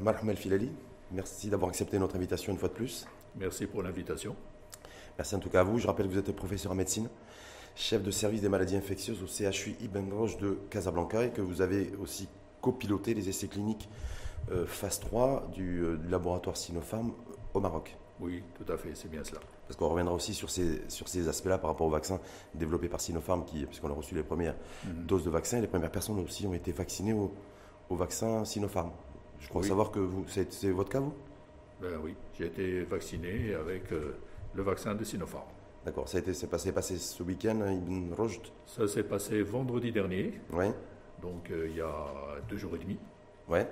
Marham El Filali, merci d'avoir accepté notre invitation une fois de plus. Merci pour l'invitation. Merci en tout cas à vous. Je rappelle que vous êtes professeur en médecine, chef de service des maladies infectieuses au CHU Ibn Roche de Casablanca et que vous avez aussi copiloté les essais cliniques euh, phase 3 du, euh, du laboratoire Sinopharm au Maroc. Oui, tout à fait, c'est bien cela. Parce qu'on reviendra aussi sur ces, sur ces aspects-là par rapport au vaccin développé par Sinopharm, qui, puisqu'on a reçu les premières Mhm. doses de vaccin, et les premières personnes aussi ont été vaccinées au, au vaccin Sinopharm. Je crois Oui. savoir que vous, c'est, votre cas, vous? Ben oui, j'ai été vacciné avec euh, le vaccin de Sinopharm. D'accord, ça c'est passé, passé ce week-end à Ibn Rushd? Ça s'est passé vendredi dernier, Ouais, donc euh, il y a deux jours et demi. ouais.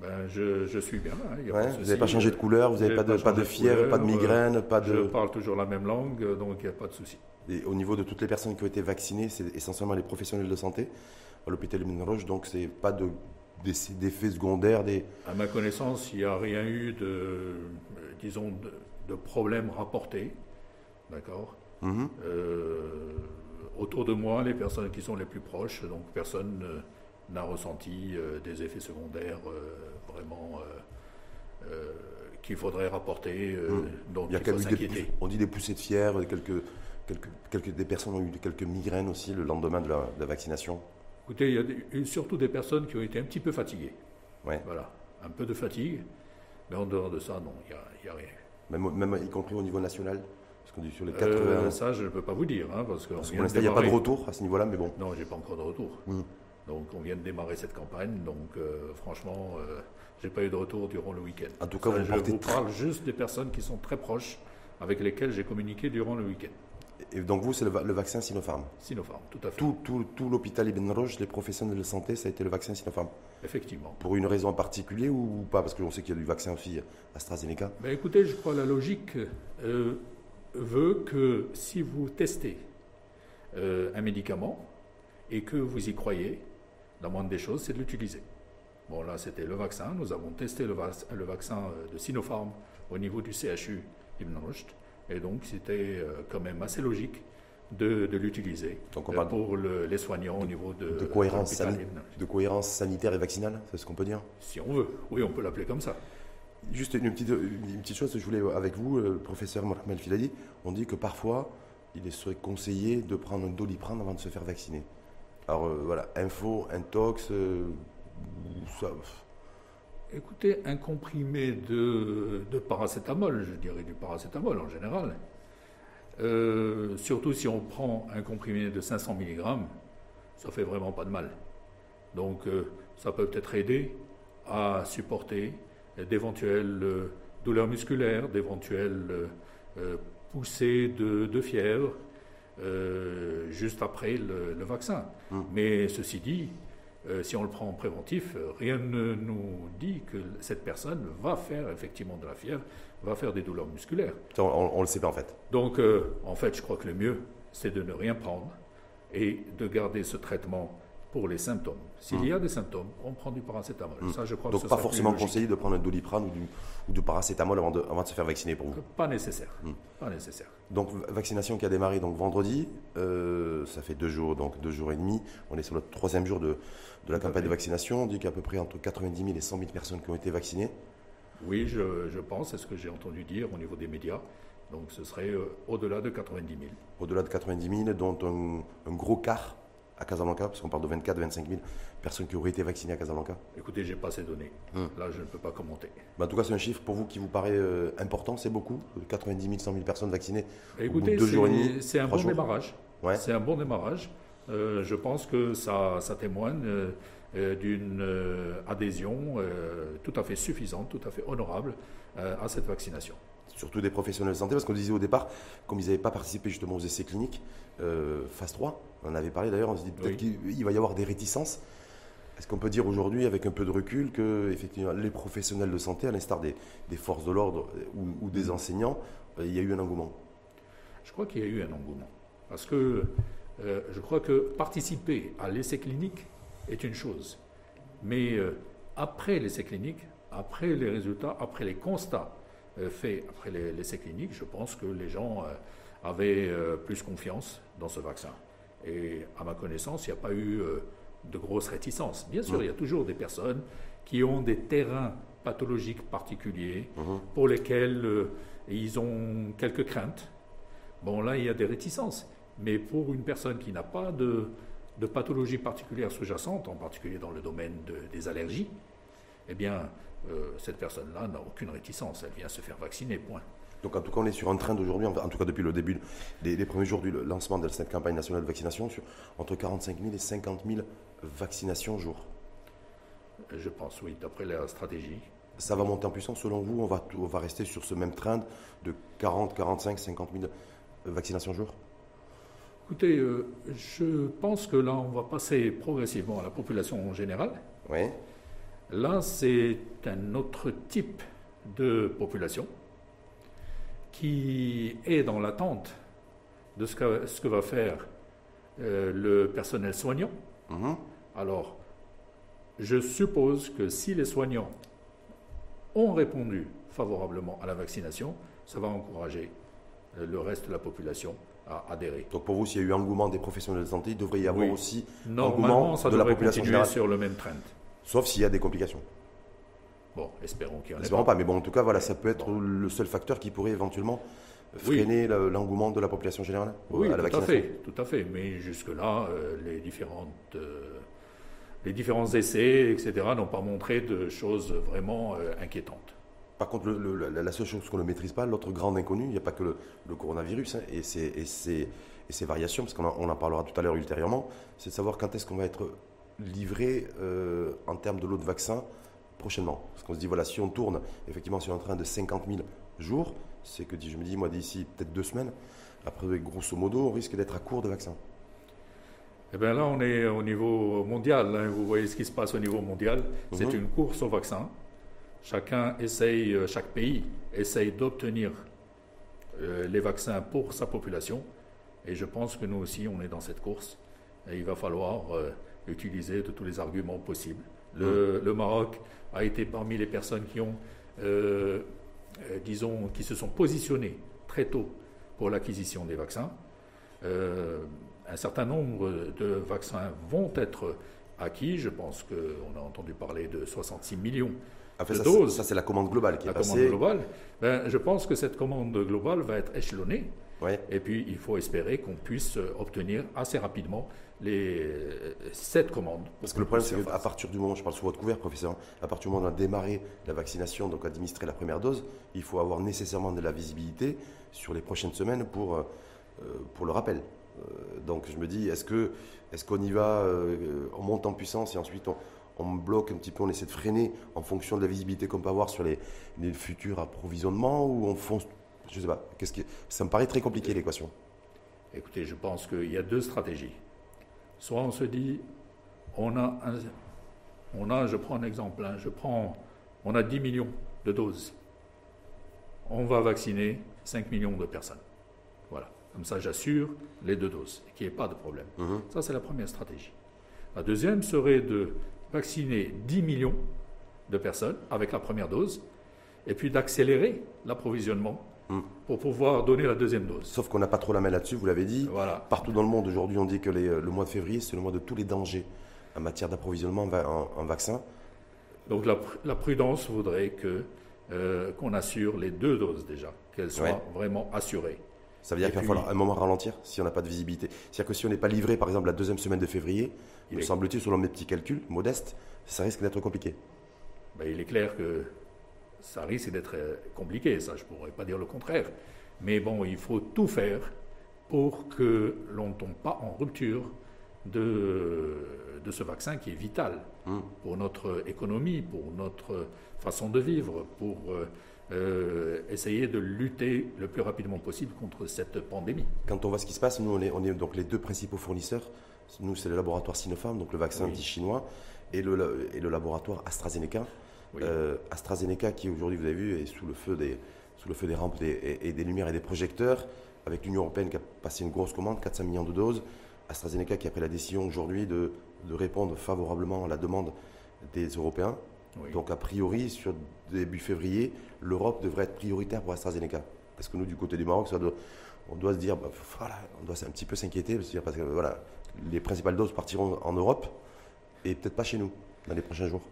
Ben, je, je suis bien. hein, il y a ouais. pas de Vous n'avez pas changé de couleur, vous n'avez pas, de, pas de fièvre, couleur, pas de migraine, pas Je de. parle toujours la même langue, euh, donc il n'y a pas de souci. Et au niveau de toutes les personnes qui ont été vaccinées, c'est essentiellement les professionnels de santé? À l'hôpital Ibn Rushd, donc c'est pas de, d'effets secondaires, des. À ma connaissance, il n'y a rien eu de, disons, de, de problème rapporté. D'accord Mhm. Euh, autour de moi, les personnes qui sont les plus proches, donc personne euh, n'a ressenti euh, des effets secondaires euh, vraiment qu'il faudrait rapporter, Mm. donc Il y a quand même des, on dit des poussées de fièvre, quelques, quelques, quelques, des personnes ont eu quelques migraines aussi le lendemain de la, de la vaccination. Écoutez, il y a des- surtout des personnes qui ont été un petit peu fatiguées. Ouais. Voilà, un peu de fatigue, mais en dehors de ça, non, il n'y a, rien. Même, même y compris au niveau national, parce qu'on dit sur les Euh, 80. ça, je ne peux pas vous dire, hein, parce que pour l'instant, il n'y a pas de retour à ce niveau-là, mais bon. Non, j'ai pas encore de retour. Mm. Donc, on vient de démarrer cette campagne, donc euh, franchement, euh, j'ai pas eu de retour durant le week-end. En tout cas, Ça, vous je vous très- parle juste des personnes qui sont très proches, avec lesquelles j'ai communiqué durant le week-end. Et donc vous, c'est le, va- le vaccin Sinopharm. Sinopharm, tout à fait. Tout, tout, tout l'hôpital Ibn Rushd, les professionnels de santé, ça a été le vaccin Sinopharm. Effectivement. Pour une raison en particulier ou pas? Parce qu'on sait qu'il y a du vaccin aussi AstraZeneca. Ben, écoutez, je crois que la logique euh, veut que si vous testez euh, un médicament et que vous y croyez, la moindre des choses, c'est de l'utiliser. Bon, là, c'était le vaccin. Nous avons testé le, vac- le vaccin euh, de Sinopharm au niveau du CHU Ibn Rushd. Et donc, c'était euh, quand même assez logique de, de l'utiliser euh, pour le- les soignants au niveau de, de cohérence, l'hôpital sani- Ibn Rushd. de cohérence sanitaire et vaccinale, c'est ce qu'on peut dire? Si on veut. Oui, on peut l'appeler comme ça. Juste une petite, une petite chose, je voulais avec vous, le professeur Mohamed Filadi, on dit que parfois, il serait conseillé de prendre un doliprane avant de se faire vacciner. Alors euh, voilà, info, intox, euh, ça, Écoutez, un comprimé de, de paracétamol, je dirais du paracétamol en général, euh, surtout si on prend un comprimé de 500 mg, ça fait vraiment pas de mal. Donc euh, ça peut peut-être aider à supporter d'éventuelles euh, douleurs musculaires, d'éventuelles poussées de, de fièvre juste après le, le vaccin. Mm. Mais ceci dit, euh, si on le prend en préventif, euh, rien ne nous dit que cette personne va faire effectivement de la fièvre, va faire des douleurs musculaires. on, on le sait pas en fait. Donc, euh, en fait, je crois que le mieux, c'est de ne rien prendre et de garder ce traitement pour les symptômes. S'il Mm. y a des symptômes, on prend du paracétamol. Mm. Ça, je crois Donc que pas forcément conseillé de prendre un doliprane ou du, ou du paracétamol avant de, avant de se faire vacciner pour vous? Pas nécessaire. Mm. Pas nécessaire. Donc vaccination qui a démarré donc vendredi, euh, ça fait deux jours, donc deux jours et demi. On est sur le troisième jour de, de la campagne de vaccination. On dit qu'il y a à peu près entre 90 000 et 100 000 personnes qui ont été vaccinées. Oui, je, je pense, c'est ce que j'ai entendu dire au niveau des médias. Donc, ce serait euh, au-delà de 90 000. Au-delà de 90 000, dont un, un gros quart à Casablanca, parce qu'on parle de 24-25 000 personnes qui auraient été vaccinées à Casablanca. Écoutez, j'ai pas ces données. Mm. Là, je ne peux pas commenter. Mais en tout cas, c'est un chiffre pour vous qui vous paraît euh, important, c'est beaucoup 90 000, 100 000 personnes vaccinées. Écoutez, c'est- demi, c'est un trois bon démarrage. Ouais. C'est un bon démarrage. Euh, je pense que ça, ça témoigne euh, d'une euh, adhésion tout à fait suffisante, tout à fait honorable à cette vaccination. Surtout des professionnels de santé, parce qu'on disait au départ, comme ils n'avaient pas participé justement aux essais cliniques, euh, phase 3, on en avait parlé d'ailleurs, on se dit peut-être Oui. qu'il il va y avoir des réticences. Est-ce qu'on peut dire aujourd'hui, avec un peu de recul, que effectivement, les professionnels de santé, à l'instar des, des forces de l'ordre euh, ou, ou des enseignants, euh, il y a eu un engouement? Je crois qu'il y a eu un engouement. Parce que euh, je crois que participer à l'essai clinique est une chose. Mais euh, après l'essai clinique, après les résultats, après les constats euh, faits après les- l'essai clinique, je pense que les gens avaient plus confiance dans ce vaccin. Et à ma connaissance, il n'y a pas eu euh, de grosses réticences. Bien sûr, Mm. il y a toujours des personnes qui ont des terrains pathologiques particuliers mhm. pour lesquels euh, ils ont quelques craintes. Bon, là, il y a des réticences. Mais pour une personne qui n'a pas de, de pathologie particulière sous-jacente, en particulier dans le domaine des allergies, eh bien, euh, cette personne-là n'a aucune réticence. Elle vient se faire vacciner, point. Donc en tout cas, on est sur un train d'aujourd'hui, en tout cas depuis le début des, premiers jours du lancement de cette campagne nationale de vaccination, sur entre 45 000 et 50 000 vaccinations jour. Je pense, oui, d'après la stratégie. Ça va monter en puissance selon vous on va, on va rester sur ce même train de 40, 45, 50 000 vaccinations jour? Écoutez, euh, je pense que là, on va passer progressivement à la population en général. Oui. Là, c'est un autre type de population qui est dans l'attente de ce que, ce que, va faire euh, le personnel soignant. Mhm. Alors, je suppose que si les soignants ont répondu favorablement à la vaccination, ça va encourager euh, le reste de la population à adhérer. Donc pour vous, s'il y a eu engouement des professionnels de santé, il devrait y avoir aussi engouement ça de la population continuer sur le même trend. Sauf s'il y a des complications. Bon, espérons qu'il y en ait Espérons pas. mais bon, en tout cas, voilà, ça peut être le seul facteur qui pourrait éventuellement freiner l'engouement de la population générale oui, à la tout à fait, tout à fait. Mais jusque-là, euh, les différentes... Euh, les différents essais, etc., n'ont pas montré de choses vraiment euh, inquiétantes. Par contre, la, seule chose qu'on ne maîtrise pas, l'autre grande inconnue, il n'y a pas que le, coronavirus hein, et, ses, variations, parce qu'on en, parlera tout à l'heure ultérieurement, c'est de savoir quand est-ce qu'on va être livré euh, en termes de lot de vaccins prochainement. Parce qu'on se dit, voilà, si on tourne effectivement sur un train de 50 000 jours, c'est que je me dis, moi, d'ici peut-être deux semaines, après, grosso modo, on risque d'être à court de vaccins. Eh bien là, on est au niveau mondial. Hein. Vous voyez ce qui se passe au niveau mondial. C'est mhm. une course au vaccin. Chacun essaye, euh, chaque pays essaye d'obtenir euh, les vaccins pour sa population. Et je pense que nous aussi, on est dans cette course. Et il va falloir euh, utiliser de tous les arguments possibles. Le. Maroc a été parmi les personnes qui ont, disons, qui se sont positionnées très tôt pour l'acquisition des vaccins un certain nombre de vaccins vont être acquis. Je pense qu'on a entendu parler de 66 millions de ça, doses. Ça, c'est la commande globale qui la est passée. commande globale. Ben, je pense que cette commande globale va être échelonnée. Et puis, il faut espérer qu'on puisse obtenir assez rapidement les, cette commande. Parce que le problème, c'est qu'à partir du moment, je parle sous votre couvert, professeur, à partir du moment où on a démarré la vaccination, donc administrer la première dose, il faut avoir nécessairement de la visibilité sur les prochaines semaines pour, euh, pour le rappel. Euh, donc je me dis, est-ce que est-ce qu'on y va, euh, on monte en puissance et ensuite on, on bloque un petit peu, on essaie de freiner en fonction de la visibilité qu'on peut avoir sur les, futurs approvisionnements ou on fonce, je sais pas, qu'est-ce qui, ça me paraît très compliqué l'équation. Écoutez, je pense qu'il y a deux stratégies. Soit on se dit, on a, on a je prends un exemple, hein, je prends, on a 10 millions de doses. On va vacciner 5 millions de personnes. Voilà. Comme ça, j'assure les deux doses qu'il n'y ait pas de problème. Mhm. Ça, c'est la première stratégie. La deuxième serait de vacciner 10 millions de personnes avec la première dose et puis d'accélérer l'approvisionnement pour pouvoir donner la deuxième dose. Sauf qu'on n'a pas trop la main là-dessus, vous l'avez dit. Voilà. Partout dans le monde, aujourd'hui, on dit que le mois de février, c'est le mois de tous les dangers en matière d'approvisionnement en, vaccins. Donc la, prudence voudrait que euh, qu'on assure les deux doses déjà, qu'elles soient vraiment assurées. Ça veut dire qu'il va falloir un moment ralentir si on n'a pas de visibilité. C'est-à-dire que si on n'est pas livré, par exemple, la deuxième semaine de février, il me semble-t-il, selon mes petits calculs modestes, ça risque d'être compliqué. Ben, il est clair que ça risque d'être euh, compliqué, ça, je ne pourrais pas dire le contraire. Mais bon, il faut tout faire pour que l'on ne tombe pas en rupture de, de ce vaccin qui est vital hum. pour notre économie, pour notre façon de vivre, pour euh, euh, essayer de lutter le plus rapidement possible contre cette pandémie. Quand on voit ce qui se passe, nous, on est, on est donc les deux principaux fournisseurs. Nous, c'est le laboratoire Sinopharm, donc le vaccin dit chinois, et le, et le laboratoire AstraZeneca. Euh, AstraZeneca, qui aujourd'hui, vous avez vu, est sous le feu des, sous le feu des rampes et, des lumières et des projecteurs, avec l'Union européenne qui a passé une grosse commande, 400 millions de doses. AstraZeneca qui a pris la décision aujourd'hui de, de répondre favorablement à la demande des Européens. Donc, a priori, sur début février, l'Europe devrait être prioritaire pour AstraZeneca. Parce que nous, du côté du Maroc, ça on doit se dire, bah, voilà, on doit un petit peu s'inquiéter, parce que voilà, les principales doses partiront en Europe et peut-être pas chez nous dans les prochains jours.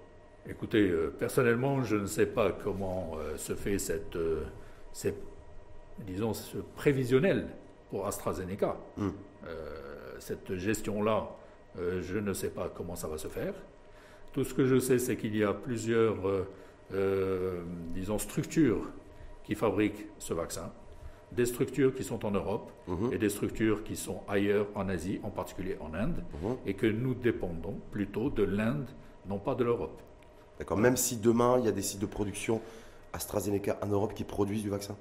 Écoutez, personnellement, je ne sais pas comment se fait cette, disons, ce prévisionnel pour AstraZeneca. Hmm. cette gestion-là, je ne sais pas comment ça va se faire. Tout ce que je sais, c'est qu'il y a plusieurs, disons, structures qui fabriquent ce vaccin des structures qui sont en Europe mhm. et des structures qui sont ailleurs en Asie, en particulier en Inde, mhm. et que nous dépendons plutôt de l'Inde, non pas de l'Europe. D'accord, même si demain il y a des sites de production AstraZeneca en Europe qui produisent du vaccin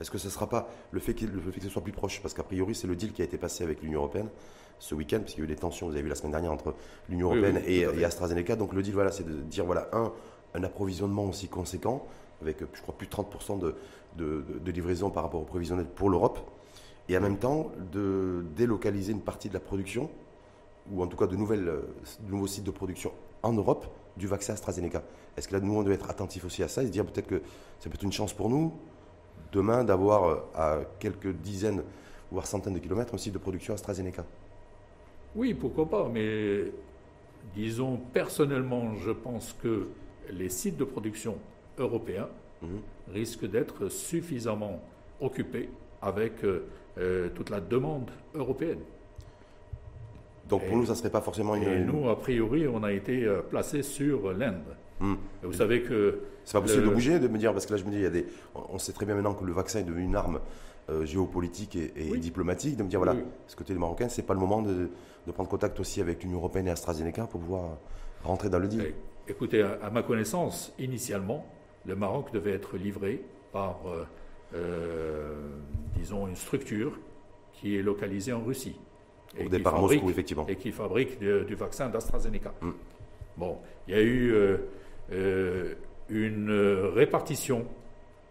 Est-ce que ce ne sera pas le fait, que, le fait que ce soit plus proche? Parce qu'a priori, c'est le deal qui a été passé avec l'Union Européenne ce week-end, puisqu'il y a eu des tensions, vous avez vu la semaine dernière, entre l'Union Européenne et, et, AstraZeneca. Donc le deal, voilà, c'est de dire, voilà, un, un approvisionnement aussi conséquent, avec, je crois, plus de 30% de, de, livraison par rapport au prévisionnel pour l'Europe, et en même temps de délocaliser une partie de la production, ou en tout cas de, nouvelles, euh, nouveaux sites de production en Europe du vaccin AstraZeneca. Est-ce que là, nous, on doit être attentif aussi à ça et se dire peut-être que ça peut être une chance pour nous, demain, d'avoir euh, à quelques dizaines, voire centaines de kilomètres, un site de production AstraZeneca? Oui, pourquoi pas, mais disons, personnellement, je pense que les sites de production européens Mhm. risque d'être suffisamment occupé avec euh, euh, toute la demande européenne. Donc pour nous, ça ne serait pas forcément une... Et nous, a priori, on a été euh, placé sur l'Inde. Hmm. Vous savez que... C'est pas possible de bouger, de me dire, parce que là je me dis, il y a des... on sait très bien maintenant que le vaccin est devenu une arme géopolitique et, diplomatique, de me dire, voilà, ce côté des Marocains, ce n'est pas le moment de, prendre contact aussi avec l'Union Européenne et AstraZeneca pour pouvoir rentrer dans le deal. Écoutez, à ma connaissance, initialement, le Maroc devait être livré par, euh, euh, disons, une structure qui est localisée en Russie. Et Au départ à Moscou, effectivement. Et qui fabrique du vaccin d'AstraZeneca. Mm. Bon, il y a eu euh, une répartition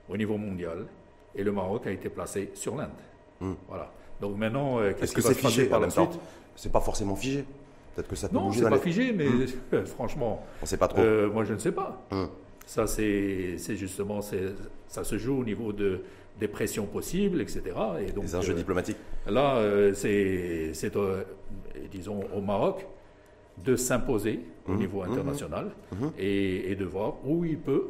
au niveau mondial et le Maroc a été placé sur l'Inde. Mm. Voilà. Donc maintenant, qu'est-ce que c'est figé par la suite? C'est pas forcément figé. Peut-être que ça peut non, c'est pas figé, mais mm. franchement, on sait pas trop. moi, je ne sais pas. Ça, c'est justement, ça se joue au niveau de, des pressions possibles, etc. Et donc, Les enjeux euh, diplomatiques. Là, euh, c'est, euh, disons, au Maroc de s'imposer au mmh. niveau mmh. international mmh. Et, de voir où il peut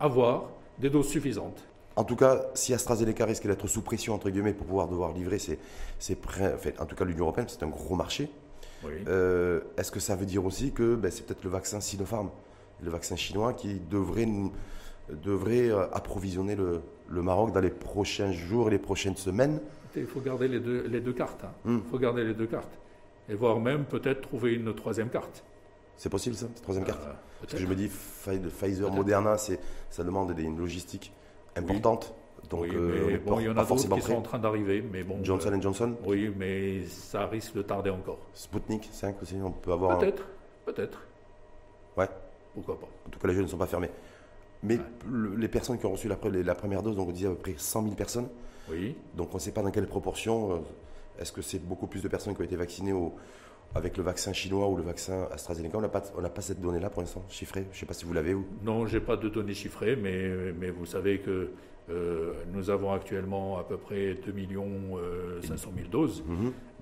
avoir des doses suffisantes. En tout cas, si AstraZeneca risque d'être sous pression, entre guillemets, pour pouvoir devoir livrer ses, en tout cas l'Union Européenne, c'est un gros marché. Est-ce que ça veut dire aussi que ben, c'est peut-être le vaccin Sinopharm le vaccin chinois qui devrait, devrait approvisionner le, Maroc dans les prochains jours et les prochaines semaines. Il faut garder les deux, les deux cartes. Hein. Hmm. Il faut garder les deux cartes. Et voire même peut-être trouver une troisième carte. C'est possible ça, cette troisième carte euh, Parce que je me dis, Pfizer, Moderna, ça demande une logistique importante. Donc, oui, euh, bon, il y en a d'autres qui sont en train d'arriver. Mais bon, Johnson Johnson Oui, mais ça risque de tarder encore. Sputnik 5 aussi, on peut avoir. Peut-être, peut-être. Ouais. Pourquoi pas En tout cas, les jeux ne sont pas fermés. Mais les personnes qui ont reçu la, la, première dose, donc on disait à peu près 100 000 personnes. Oui. Donc on ne sait pas dans quelle proportion. Euh, est-ce que c'est beaucoup plus de personnes qui ont été vaccinées avec le vaccin chinois ou le vaccin AstraZeneca On n'a pas, pas cette donnée-là pour l'instant, chiffrée. Je ne sais pas si vous l'avez ou. Non, je n'ai pas de données chiffrées, mais, mais vous savez que euh, nous avons actuellement à peu près 2 millions 500 000 doses.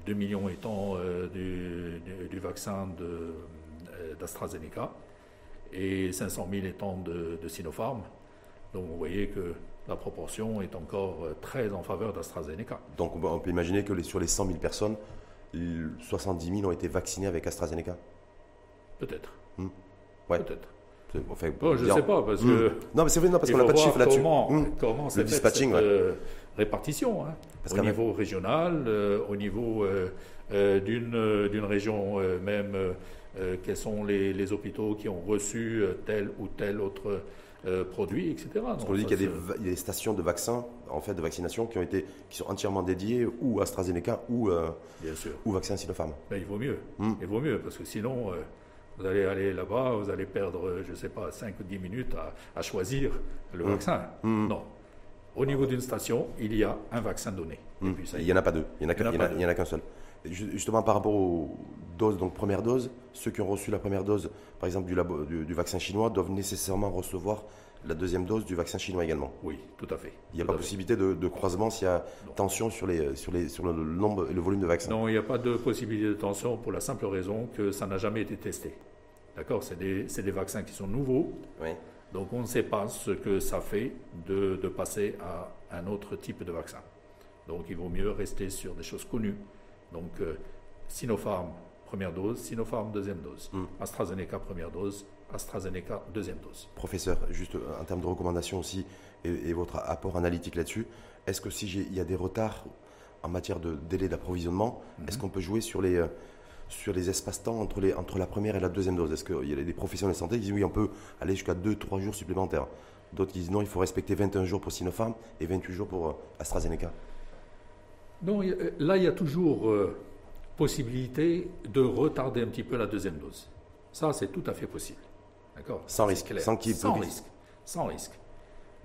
2 mhm. millions étant euh, du, du, vaccin d'AstraZeneca et 500 000 étant de, Sinopharm. Donc vous voyez que la proportion est encore euh, très en faveur d'AstraZeneca. Donc on peut imaginer que sur les 100 000 personnes, 70 000 ont été vaccinées avec AstraZeneca? Peut-être. Hmm. Ouais. Peut-être. je ne sais pas, parce hmm. que. Non, mais c'est vrai, non, parce qu'on n'a pas de chiffre là-dessus. Comment, hmm. comment c'est cette euh, répartition hein. Au niveau régional, euh, au niveau d'une région même euh, quels sont les, hôpitaux qui ont reçu euh, tel ou tel autre euh, produit, etc. Parce qu'on dit qu'il y, a des stations de vaccins, en fait, de vaccination qui ont été, qui sont entièrement dédiées ou AstraZeneca ou, Bien sûr. ou vaccin Sinopharm. Ben, il vaut mieux. Hmm. Il vaut mieux parce que sinon. vous allez aller là-bas, vous allez perdre, je ne sais pas, 5 ou 10 minutes à, choisir le hmm. vaccin. Hmm. Non. Au niveau d'une station, il y a un vaccin donné. il n'y en a pas deux, il n'y en a qu'un seul. Justement, par rapport aux doses, donc première dose, ceux qui ont reçu la première dose, par exemple du, du, vaccin chinois, doivent nécessairement recevoir la deuxième dose du vaccin chinois également. Oui, tout à fait. Il n'y a pas possibilité de, croisement s'il y a tension sur, les, sur, les, sur le nombre et le volume de vaccins Non, il n'y a pas de possibilité de tension pour la simple raison que ça n'a jamais été testé. D'accord? C'est des, des, vaccins qui sont nouveaux. Donc on ne sait pas ce que ça fait de, de, passer à un autre type de vaccin. Donc il vaut mieux rester sur des choses connues. Donc euh, Sinopharm, première dose, Sinopharm, deuxième dose. Hmm. AstraZeneca, première dose, AstraZeneca, deuxième dose. Professeur, juste en termes de recommandations aussi, et, votre apport analytique là-dessus, est-ce que s'il y a des retards en matière de délai d'approvisionnement, hmm. est-ce qu'on peut jouer sur les, euh, sur les espaces-temps entre, les, entre la première et la deuxième dose? Est-ce qu'il y a des professionnels de santé qui disent oui, on peut aller jusqu'à 2-3 jours supplémentaires? D'autres qui disent non, il faut respecter 21 jours pour Sinopharm et 28 jours pour euh, AstraZeneca Non, là, il y a toujours euh, possibilité de retarder un petit peu la deuxième dose. Ça, c'est tout à fait possible. D'accord? Sans risque. Sans, sans risque. Sans risque.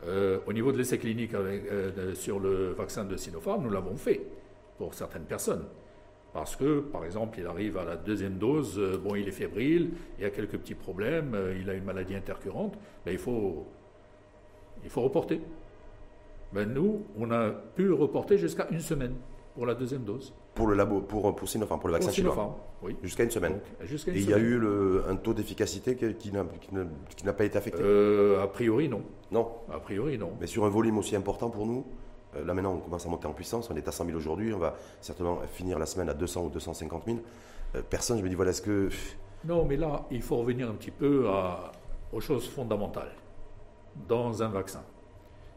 Euh, au niveau de l'essai clinique avec, sur le vaccin de Sinopharm, nous l'avons fait pour certaines personnes. Parce que, par exemple, il arrive à la deuxième dose, euh, bon, il est fébrile, il y a quelques petits problèmes, euh, il a une maladie intercurrente, mais il faut, il faut reporter. Ben, nous, on a pu reporter jusqu'à une semaine pour la deuxième dose. Pour le labo, pour, pour Sinopharm, pour le vaccin Sinopharm, oui. Jusqu'à une semaine. Et il y a eu le, un taux d'efficacité qui, n'a pas été affecté euh, A priori, non. Non. A priori, non. Mais sur un volume aussi important pour nous euh, là maintenant, on commence à monter en puissance. On est à 100 000 aujourd'hui. On va certainement finir la semaine à 200 ou 250 000. Euh, personne, je me dis, voilà, est-ce que. Non, mais là, il faut revenir un petit peu aux choses fondamentales dans un vaccin.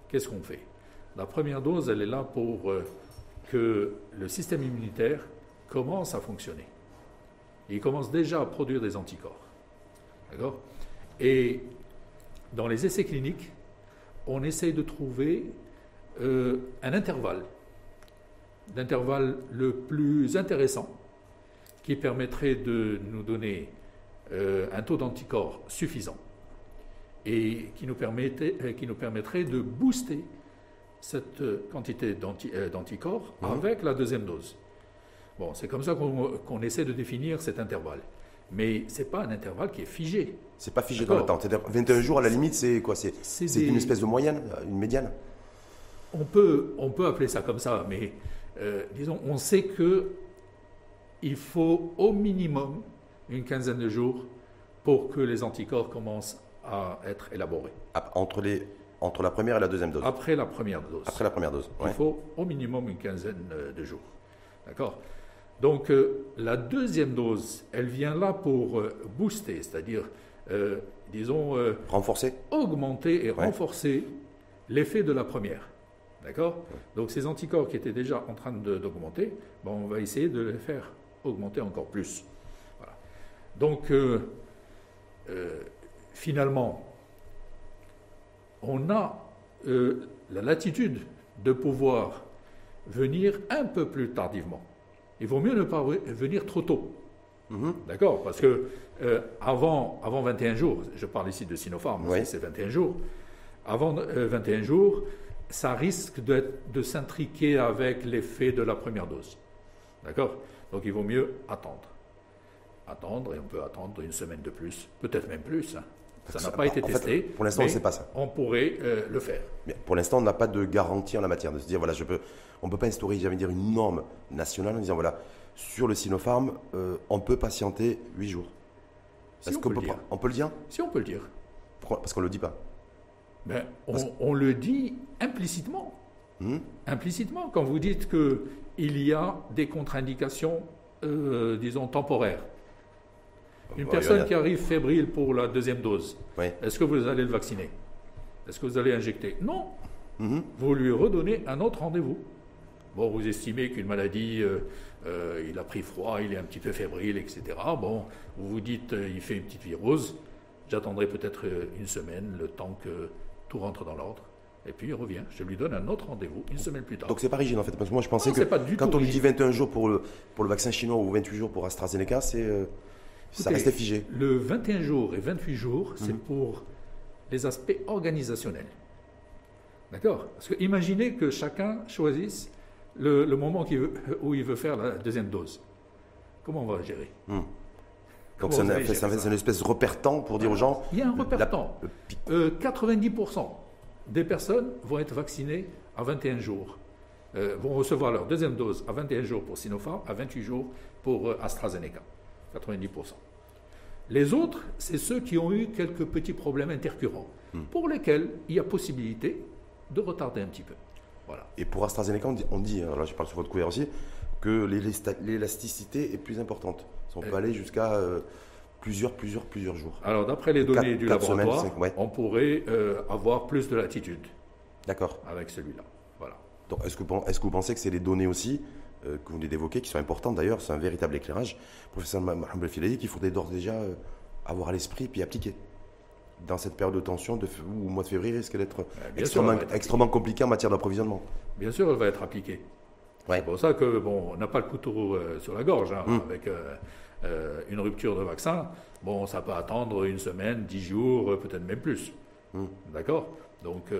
Qu'est-ce qu'on fait? La première dose, elle est là pour euh, que le système immunitaire commence à fonctionner. il commence déjà à produire des anticorps. D'accord? Et dans les essais cliniques, on essaye de trouver euh, un intervalle, l'intervalle le plus intéressant, qui permettrait de nous donner euh, un taux d'anticorps suffisant et qui nous, permettrait, qui nous permettrait de booster cette quantité d'anticorps mmh. avec la deuxième dose. Bon, c'est comme ça qu'on essaie de définir cet intervalle. Mais ce n'est pas un intervalle qui est figé. C'est pas figé dans le temps. 21 jours, à la limite, c'est quoi? C'est une espèce de moyenne, une médiane? On peut, on peut appeler ça comme ça, mais euh, disons, on sait que il faut au minimum une quinzaine de jours pour que les anticorps commencent à être élaborés. Entre, les, entre la première et la deuxième dose Après la première dose. Après la première dose. Il faut au minimum une quinzaine euh, de jours. D'accord? Donc euh, la deuxième dose, elle vient là pour booster, c'est-à-dire, disons. renforcer Augmenter et renforcer l'effet de la première. D'accord? Donc ces anticorps qui étaient déjà en train d'augmenter, bon, on va essayer de les faire augmenter encore plus. Donc euh, euh, finalement, on a euh, la latitude de pouvoir venir un peu plus tardivement. Il vaut mieux ne pas venir trop tôt. Mm-hmm. D'accord? Parce que avant, avant 21 jours, je parle ici de Sinopharm, c'est 21 jours, avant 21 jours, ça risque de, de s'intriquer avec l'effet de la première dose. D'accord? Donc il vaut mieux attendre. Attendre, et on peut attendre une semaine de plus, peut-être même plus. Hein. Ça n'a pas été testé. pour l'instant, on ne sait pas ça. On pourrait euh, le faire. Mais pour l'instant, on n'a pas de garantie en la matière de se dire, voilà, je peux, on ne peut pas instaurer, j'allais dire, une norme nationale en disant, voilà, sur le Sinopharm, euh, on peut patienter 8 jours. Est-ce qu'on peut, on peut le dire? Si on peut le dire. Pourquoi? Parce qu'on ne le dit pas. Ben, on, le dit implicitement. Hmm? Implicitement, quand vous dites qu'il y a des contre-indications, euh, disons, temporaires. Une personne qui arrive fébrile pour la deuxième dose, est-ce que vous allez le vacciner? Est-ce que vous allez injecter? Non. Hmm? Vous lui redonnez un autre rendez-vous. Bon, vous estimez qu'une maladie, euh, euh, il a pris froid, il est un petit peu fébrile, etc. Bon, vous vous dites, il fait une petite virose. J'attendrai peut-être une semaine, le temps que tout rentre dans l'ordre. Et puis il revient. Je lui donne un autre rendez-vous une semaine plus tard. Donc c'est pas rigide en fait. Parce que moi je pensais que quand on lui dit 21 jours pour le, pour le vaccin chinois ou 28 jours pour AstraZeneca, c'est, euh, ça restait figé. Le 21 jours et 28 jours, c'est mhm. pour les aspects organisationnels. D'accord? Parce que imaginez que chacun choisisse le, moment où il veut faire la deuxième dose. Comment on va gérer? Mhm. Donc c'est une, espèce de repère temps pour dire aux gens. Il y a un repère temps. 90% euh, des personnes vont être vaccinées à 21 jours, euh, vont recevoir leur deuxième dose à 21 jours pour Sinopharm, à 28 jours pour euh, AstraZeneca. 90%. Les autres, c'est ceux qui ont eu quelques petits problèmes intercurrents, hmm. pour lesquels il y a possibilité de retarder un petit peu. Voilà. Et pour AstraZeneca, on dit, on dit hein, je parle sur votre couvert aussi, que l'élasticité est plus importante. On peut aller jusqu'à euh, plusieurs, plusieurs, plusieurs jours. Alors, d'après les données du laboratoire, on pourrait euh, avoir plus de latitude. D'accord. Avec celui-là. Voilà. Est-ce que, est que, vous pensez que c'est les données aussi euh, que vous venez d'évoquer, qui sont importantes d'ailleurs, c'est un véritable éclairage, professeur Mohamed Filali, qu'il faudrait d'ores déjà avoir à l'esprit puis appliquer dans cette période de tension de, où le mois de février risque d'être extrêmement, extrêmement compliqué en matière d'approvisionnement Bien sûr, elle va être appliquée. C'est pour ça que bon, on n'a pas le couteau euh, sur la gorge hein, hmm. avec euh, euh, une rupture de vaccin. Bon, ça peut attendre une semaine, dix jours, peut-être même plus. Hmm. D'accord? Donc,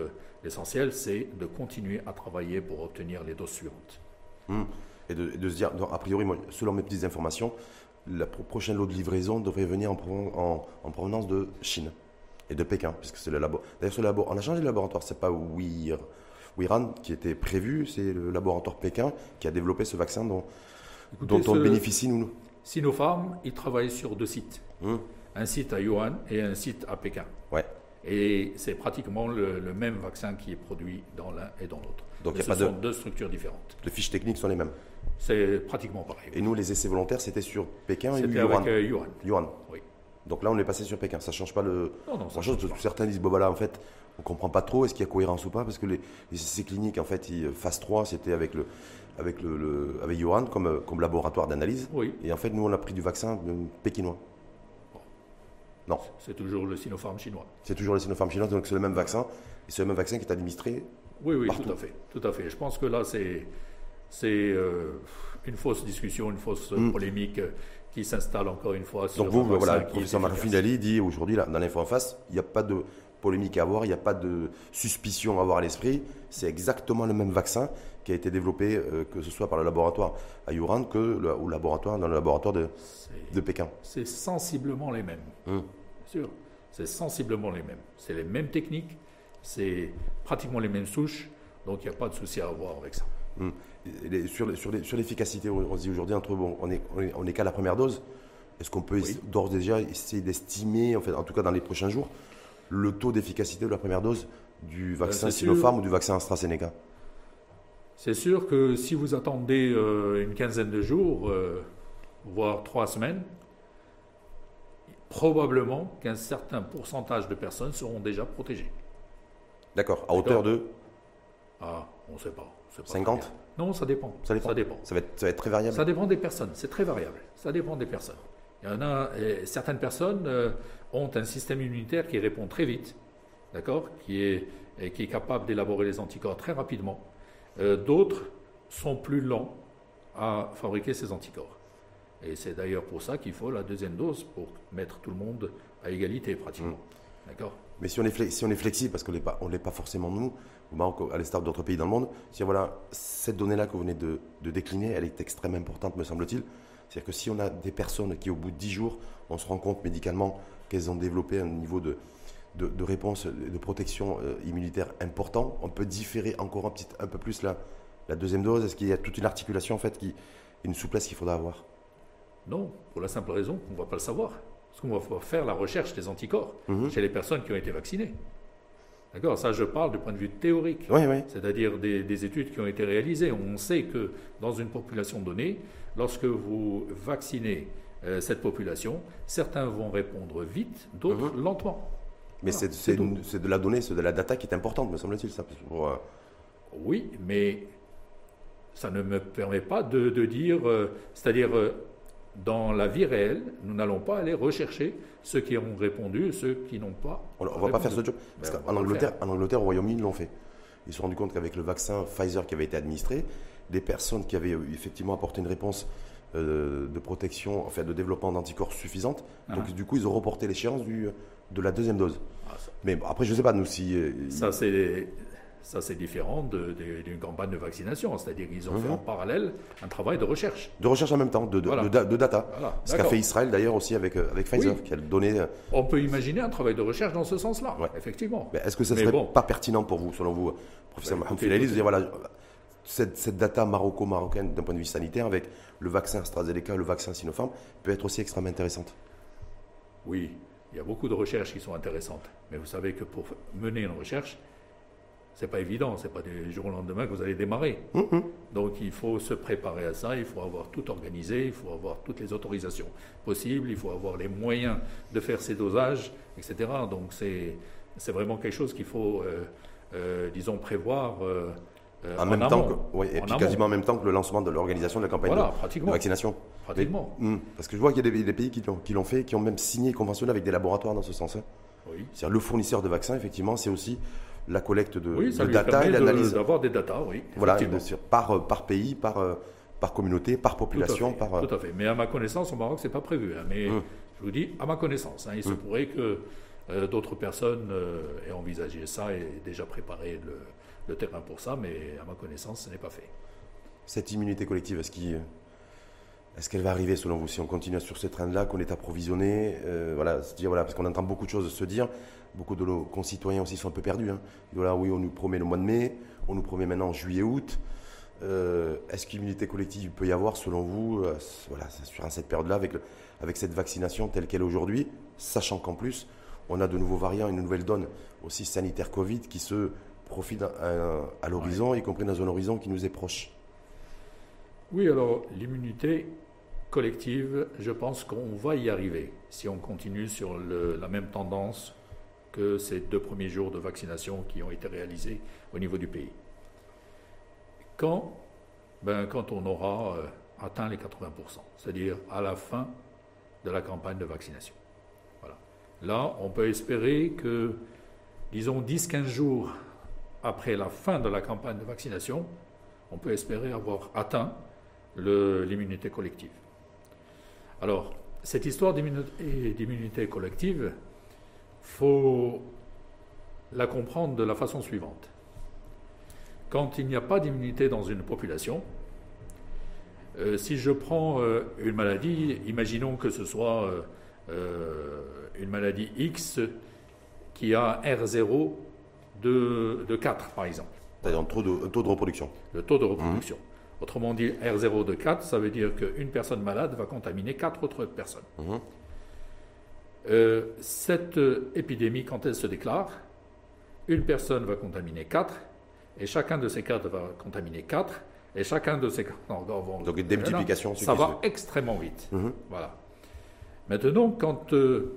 l'essentiel, c'est de continuer à travailler pour obtenir les doses suivantes. Hmm. Et, de, se dire, a priori, selon mes petites informations, la prochaine lot de livraison devrait venir en, en, provenance de Chine et de Pékin, puisque c'est le labo. D'ailleurs, ce labo, on a changé de laboratoire, c'est pas Oui Wiran qui était prévu, c'est le laboratoire Pékin qui a développé ce vaccin dont, dont on bénéficie, nous. Sinopharm, il travaille sur deux sites. Hum. Un site à Yuan et un site à Pékin. Ouais. Et c'est pratiquement le, même vaccin qui est produit dans l'un et dans l'autre. Donc il ce sont deux structures différentes. Les fiches techniques sont les mêmes. C'est pratiquement pareil. Et nous, les essais volontaires, c'était sur Pékin et Yuan. Avec, euh, Yuan. Yuan. Oui. Donc là, on est passé sur Pékin. Ça ne change pas le. Non, non, ça change. Certains disent, bon voilà, en fait, on comprend pas trop est-ce qu'il y a cohérence ou pas parce que les, essais cliniques en fait phase 3 c'était avec le avec le, avec Yohan comme, comme laboratoire d'analyse oui. et en fait nous on a pris du vaccin pékinois non c'est toujours le Sinopharm chinois c'est toujours le Sinopharm chinois donc c'est le même vaccin et c'est le même vaccin qui est administré oui oui tout à fait tout à fait je pense que là c'est c'est euh, une fausse discussion une fausse hmm. polémique euh, qui s'installe encore une fois sur donc vous voilà le professeur Marfinali dit aujourd'hui dans l'info en face il n'y a pas de polémique à avoir, il n'y a pas de suspicion à avoir à l'esprit. C'est exactement le même vaccin qui a été développé, euh, que ce soit par le laboratoire à Yuran que le, au laboratoire, dans le laboratoire de, de Pékin. C'est sensiblement les mêmes. Hum. Bien sûr, c'est sensiblement les mêmes. C'est les mêmes techniques, c'est pratiquement les mêmes souches, donc il n'y a pas de souci à avoir avec ça. Sur, sur l'efficacité, on se dit aujourd'hui, entre bon, on est, on est, qu'à la première dose. Est-ce qu'on peut d'ores déjà essayer d'estimer, en, fait, en tout cas dans les prochains jours, le taux d'efficacité de la première dose du ben, vaccin Sinopharm ou du vaccin AstraZeneca? C'est sûr que si vous attendez euh, une quinzaine de jours, euh, voire trois semaines, probablement qu'un certain pourcentage de personnes seront déjà protégées. D'accord, à hauteur de Ah, on ne sait pas. 50 Non, ça dépend. Ça dépend. Ça, dépend. Ça, va être, très variable Ça dépend des personnes, c'est très variable. Ça dépend des personnes. Il y en a, certaines personnes euh, ont un système immunitaire qui répond très vite, d'accord, qui est, qui est capable d'élaborer les anticorps très rapidement. Euh, d'autres sont plus lents à fabriquer ces anticorps. Et c'est d'ailleurs pour ça qu'il faut la deuxième dose pour mettre tout le monde à égalité pratiquement. Mmh. D'accord? Mais si on, est si on est flexible, parce qu'on ne l'est pas forcément nous, au Maroc, à l'instar d'autres pays dans le monde, si voilà, cette donnée-là que vous venez de, de décliner, elle est extrêmement importante, me semble-t-il. C'est-à-dire que si on a des personnes qui, au bout de 10 jours, on se rend compte médicalement qu'elles ont développé un niveau de, de, réponse, de protection euh, immunitaire important, on peut différer encore un, petit, un peu plus la, la deuxième dose Est-ce qu'il y a toute une articulation, en fait, qui, une souplesse qu'il faudra avoir? Non, pour la simple raison qu'on ne va pas le savoir. Parce qu'on va faire la recherche des anticorps mhm. chez les personnes qui ont été vaccinées. D'accord Ça, je parle du point de vue théorique. Oui, oui. C'est-à-dire des, des, études qui ont été réalisées. On sait que dans une population donnée, lorsque vous vaccinez euh, cette population, certains vont répondre vite, d'autres mhm. lentement. Mais c'est de la donnée, c'est de la data qui est importante, me semble-t-il, ça. Euh, oui, mais ça ne me permet pas de, dire, euh, c'est-à-dire dans la vie réelle, nous n'allons pas aller rechercher ceux qui ont répondu, ceux qui n'ont pas. On ne va pas faire ce job. Parce ben, Angleterre, en Angleterre, au Royaume-Uni, ils l'ont fait. Ils se sont rendus compte qu'avec le vaccin Pfizer qui avait été administré, des personnes qui avaient effectivement apporté une réponse euh, de protection, enfin de développement d'anticorps suffisante. Ah. Donc du coup, ils ont reporté l'échéance de la deuxième dose. Ah, Mais après, je ne sais pas, nous, si... Euh, ça, c'est... Ça, c'est différent d'une campagne de vaccination. C'est-à-dire qu'ils ont fait mhm. en parallèle un travail de recherche. De recherche en même temps, de, de, data. Ce qu'a fait Israël d'ailleurs aussi avec, euh, avec Pfizer, qui a donné. On peut imaginer un travail de recherche dans ce sens-là, effectivement. Est-ce que ça ne serait pas pertinent pour vous, selon vous, professeur bah, Mohamed de dire voilà, cette, data maroco-marocaine d'un point de vue sanitaire avec le vaccin AstraZeneca, le vaccin Sinopharm, peut être aussi extrêmement intéressante? Oui, il y a beaucoup de recherches qui sont intéressantes. Mais vous savez que pour mener une recherche, c'est pas évident, c'est pas du jour au lendemain que vous allez démarrer. Mhm. Donc il faut se préparer à ça, il faut avoir tout organisé, il faut avoir toutes les autorisations possibles, il faut avoir les moyens de faire ces dosages, etc. Donc c'est vraiment quelque chose qu'il faut, euh, euh, disons, prévoir. euh, En, même temps que, oui, et En puis amont. quasiment en même temps que le lancement de l'organisation de la campagne Voilà, de- de, vaccination. Pratiquement. Hmm, parce que je vois qu'il y a des, des pays qui l'ont, qui l'ont fait, qui ont même signé, conventionné avec des laboratoires dans ce sens. hein. Oui. C'est-à-dire le fournisseur de vaccins, effectivement, c'est aussi la collecte de, Oui, ça de lui data et l'analyse. d'avoir des datas, oui. Voilà, de- par, euh, par pays, par, euh, par communauté, par Tout à population, fait, par. euh, tout à fait. Mais à ma connaissance, au Maroc, c'est pas prévu. hein. Mais Hum. je vous dis, à ma connaissance, hein, il se Hum. pourrait que euh, d'autres personnes euh, aient envisagé ça et déjà préparé le, le terrain pour ça, mais à ma connaissance, ce n'est pas fait. Cette immunité collective, est-ce, qu'il- est-ce qu'elle va arriver selon vous si on continue sur ce train-là, qu'on est approvisionné euh, voilà, dire, voilà, Parce qu'on entend beaucoup de choses se dire, beaucoup de nos concitoyens aussi sont un peu perdus. Hein. Voilà, oui, on nous promet le mois de mai, on nous promet maintenant juillet-août. Euh, est-ce qu'immunité collective peut y avoir selon vous euh, voilà, sur cette période-là avec, le- avec cette vaccination telle qu'elle est aujourd'hui, sachant qu'en plus on a de nouveaux variants, une nouvelle donne aussi sanitaire Covid qui se profile à, à l'horizon, y compris dans un horizon qui nous est proche? Oui, alors l'immunité collective, je pense qu'on va y arriver si on continue sur la même tendance que ces deux premiers jours de vaccination qui ont été réalisés au niveau du pays. Quand ben, Quand on aura euh, atteint les 80%, c'est-à-dire à la fin de la campagne de vaccination. Voilà. Là, on peut espérer que, disons, 10-15 jours après la fin de la campagne de vaccination, on peut espérer avoir atteint l'immunité collective. Alors, cette histoire d'immunité collective, faut la comprendre de la façon suivante. Quand il n'y a pas d'immunité dans une population, euh, si je prends euh, une maladie, imaginons que ce soit euh, une maladie X qui a un R0 de, de 4, par exemple C'est-à-dire un taux de, un taux de reproduction. le taux de reproduction. Autrement dit, R0 de 4, ça veut dire qu'une personne malade va contaminer 4 autres personnes. Mhm. Euh, cette euh, épidémie, quand elle se déclare, une personne va contaminer 4, et chacun de ces 4 va contaminer 4, et chacun de ces 4 vont... Donc, une démultiplication Ça va extrêmement vite. Mhm. Voilà. Maintenant, quand euh,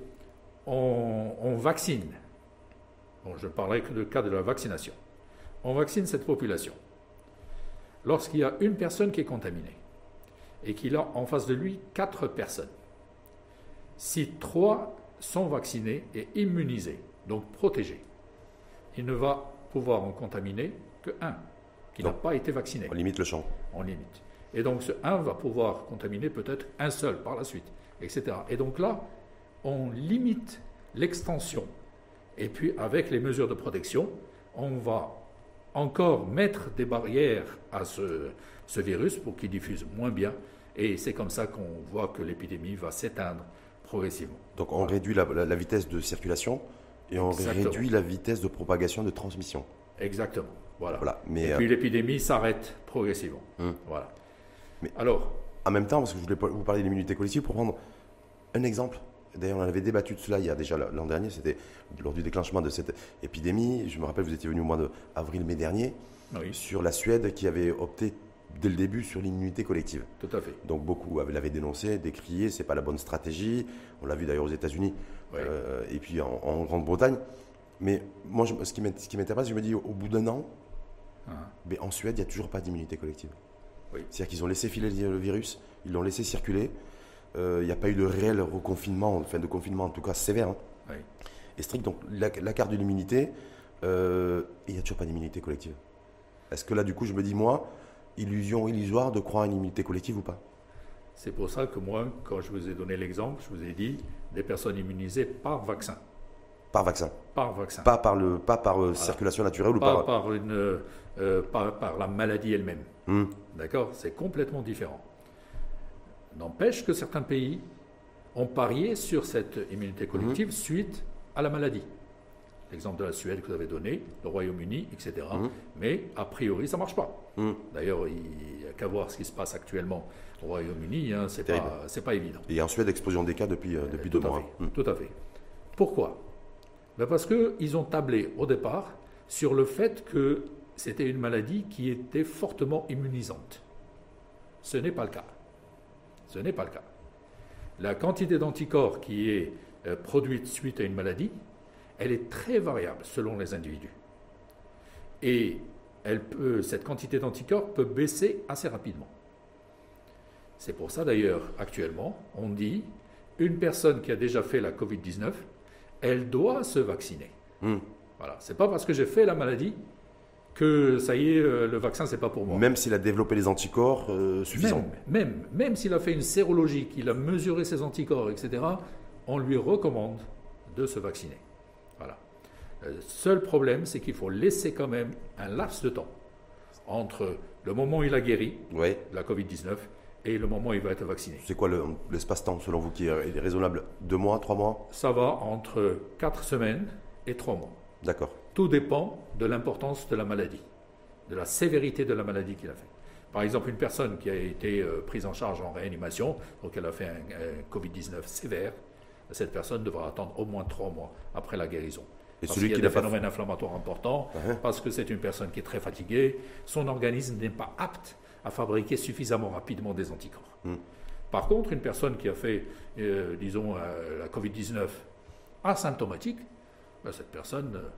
on, on vaccine, bon, je ne parlerai que du cas de la vaccination, on vaccine cette population. Lorsqu'il y a une personne qui est contaminée et qu'il a en face de lui quatre personnes, si trois sont vaccinés et immunisés, donc protégés, il ne va pouvoir en contaminer que un qui n'a pas été vacciné On limite le champ. on limite. Et donc ce 1 va pouvoir contaminer peut-être un seul par la suite, etc. Et donc là, on limite l'extension. Et puis avec les mesures de protection, on va encore mettre des barrières à ce, ce virus pour qu'il diffuse moins bien. Et c'est comme ça qu'on voit que l'épidémie va s'éteindre progressivement. Donc on réduit la, la- la vitesse de circulation et on Exactement. réduit la vitesse de propagation de transmission. Exactement. Voilà. Voilà. Mais Et euh, puis l'épidémie s'arrête progressivement. Hum. Voilà. Mais- Alors, en même temps, parce que je voulais vous parler de l'immunité collective, pour prendre un exemple. D'ailleurs, on en avait débattu de cela il y a déjà l'an dernier, c'était lors du déclenchement de cette épidémie. Je me rappelle, vous étiez venu au mois d'avril-mai dernier, oui, sur la Suède qui avait opté dès le début sur l'immunité collective. tout à fait. Donc beaucoup avaient- l'avaient dénoncé, décrié, c'est pas la bonne stratégie. On l'a vu d'ailleurs aux États-Unis euh, et puis en, en Grande-Bretagne. Mais moi, je- ce qui m'intéresse, je me dis, au, bout d'un an, Hein. mais en Suède, il n'y a toujours pas d'immunité collective. Oui. C'est-à-dire qu'ils ont laissé filer le le virus, ils l'ont laissé circuler. Euh, Il n'y a pas eu de réel reconfinement, enfin de confinement en tout cas sévère hein, Oui. et strict. Donc la, la carte de l'immunité, euh, il n'y a toujours pas d'immunité collective. Est-ce que là, du coup, je me dis, moi, illusion illusoire de croire à une immunité collective ou pas? C'est pour ça que moi, quand je vous ai donné l'exemple, je vous ai dit des personnes immunisées par vaccin. Par vaccin, Par vaccin. pas par, le, pas par euh, circulation naturelle ou Pas par. par, une, euh, par, par la maladie elle-même. Hmm. D'accord? C'est complètement différent. N'empêche que certains pays ont parié sur cette immunité collective suite à la maladie. l'exemple de la Suède que vous avez donné, le Royaume-Uni, etc. Mhm. Mais a priori, ça ne marche pas. Hmm. D'ailleurs, il n'y a qu'à voir ce qui se passe actuellement au Royaume-Uni, hein, c'est pas, c'est pas évident. Et en Suède, explosion des cas depuis, euh, depuis deux à mois. fait. Tout à fait. Pourquoi? Ben Parce qu'ils ont tablé au départ sur le fait que c'était une maladie qui était fortement immunisante. Ce n'est pas le cas. Ce n'est pas le cas. La quantité d'anticorps qui est euh, produite suite à une maladie, elle est très variable selon les individus. Et elle peut, cette quantité d'anticorps peut baisser assez rapidement. C'est pour ça d'ailleurs, actuellement, on dit une personne qui a déjà fait la Covid-19, elle doit se vacciner. Hmm. Voilà. C'est pas parce que j'ai fait la maladie que ça y est, euh, le vaccin, c'est pas pour moi. Même s'il a développé les anticorps euh, suffisants. Même, même, même s'il a fait une sérologie, qu'il a mesuré ses anticorps, etc., on lui recommande de se vacciner. Voilà. Le seul problème, c'est qu'il faut laisser quand même un laps de temps entre le moment où il a guéri Ouais. de la Covid-19 et le moment où il va être vacciné. C'est quoi le- l'espace-temps, selon vous, qui est raisonnable? Deux mois, trois mois? Ça va entre 4 semaines et 3 mois. D'accord. Tout dépend de l'importance de la maladie, de la sévérité de la maladie qu'il a fait. Par exemple, une personne qui a été euh, prise en charge en réanimation, donc elle a fait un, un Covid-19 sévère, cette personne devra attendre au moins trois mois après la guérison. Et Parce celui qu'il y a qui des phénomènes inflammatoires importants, Ouais. parce que c'est une personne qui est très fatiguée, son organisme n'est pas apte à fabriquer suffisamment rapidement des anticorps. Hmm. Par contre, une personne qui a fait, euh, disons, euh, la Covid-19 asymptomatique, ben, cette personne, euh,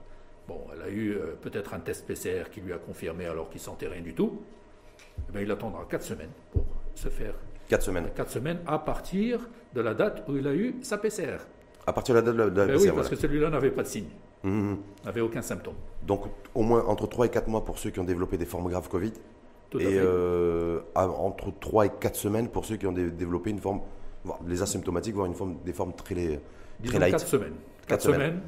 bon, elle a eu euh, peut-être un test PCR qui lui a confirmé alors qu'il sentait rien du tout. Eh ben, il attendra 4 semaines pour se faire Quatre semaines. 4 semaines à partir de la date où il a eu sa PCR. À partir de la date de la, de la Ben oui, PCR, parce voilà. que celui-là n'avait pas de signe, Mhm. n'avait aucun symptôme. Donc, au moins entre 3 et 4 mois pour ceux qui ont développé des formes graves Covid. Tout à et fait. euh, entre 3 et 4 semaines pour ceux qui ont dé- développé une forme, voire les asymptomatiques, voire une forme, des formes très, très Disons light. 4 semaines. 4 Quatre semaines. semaines.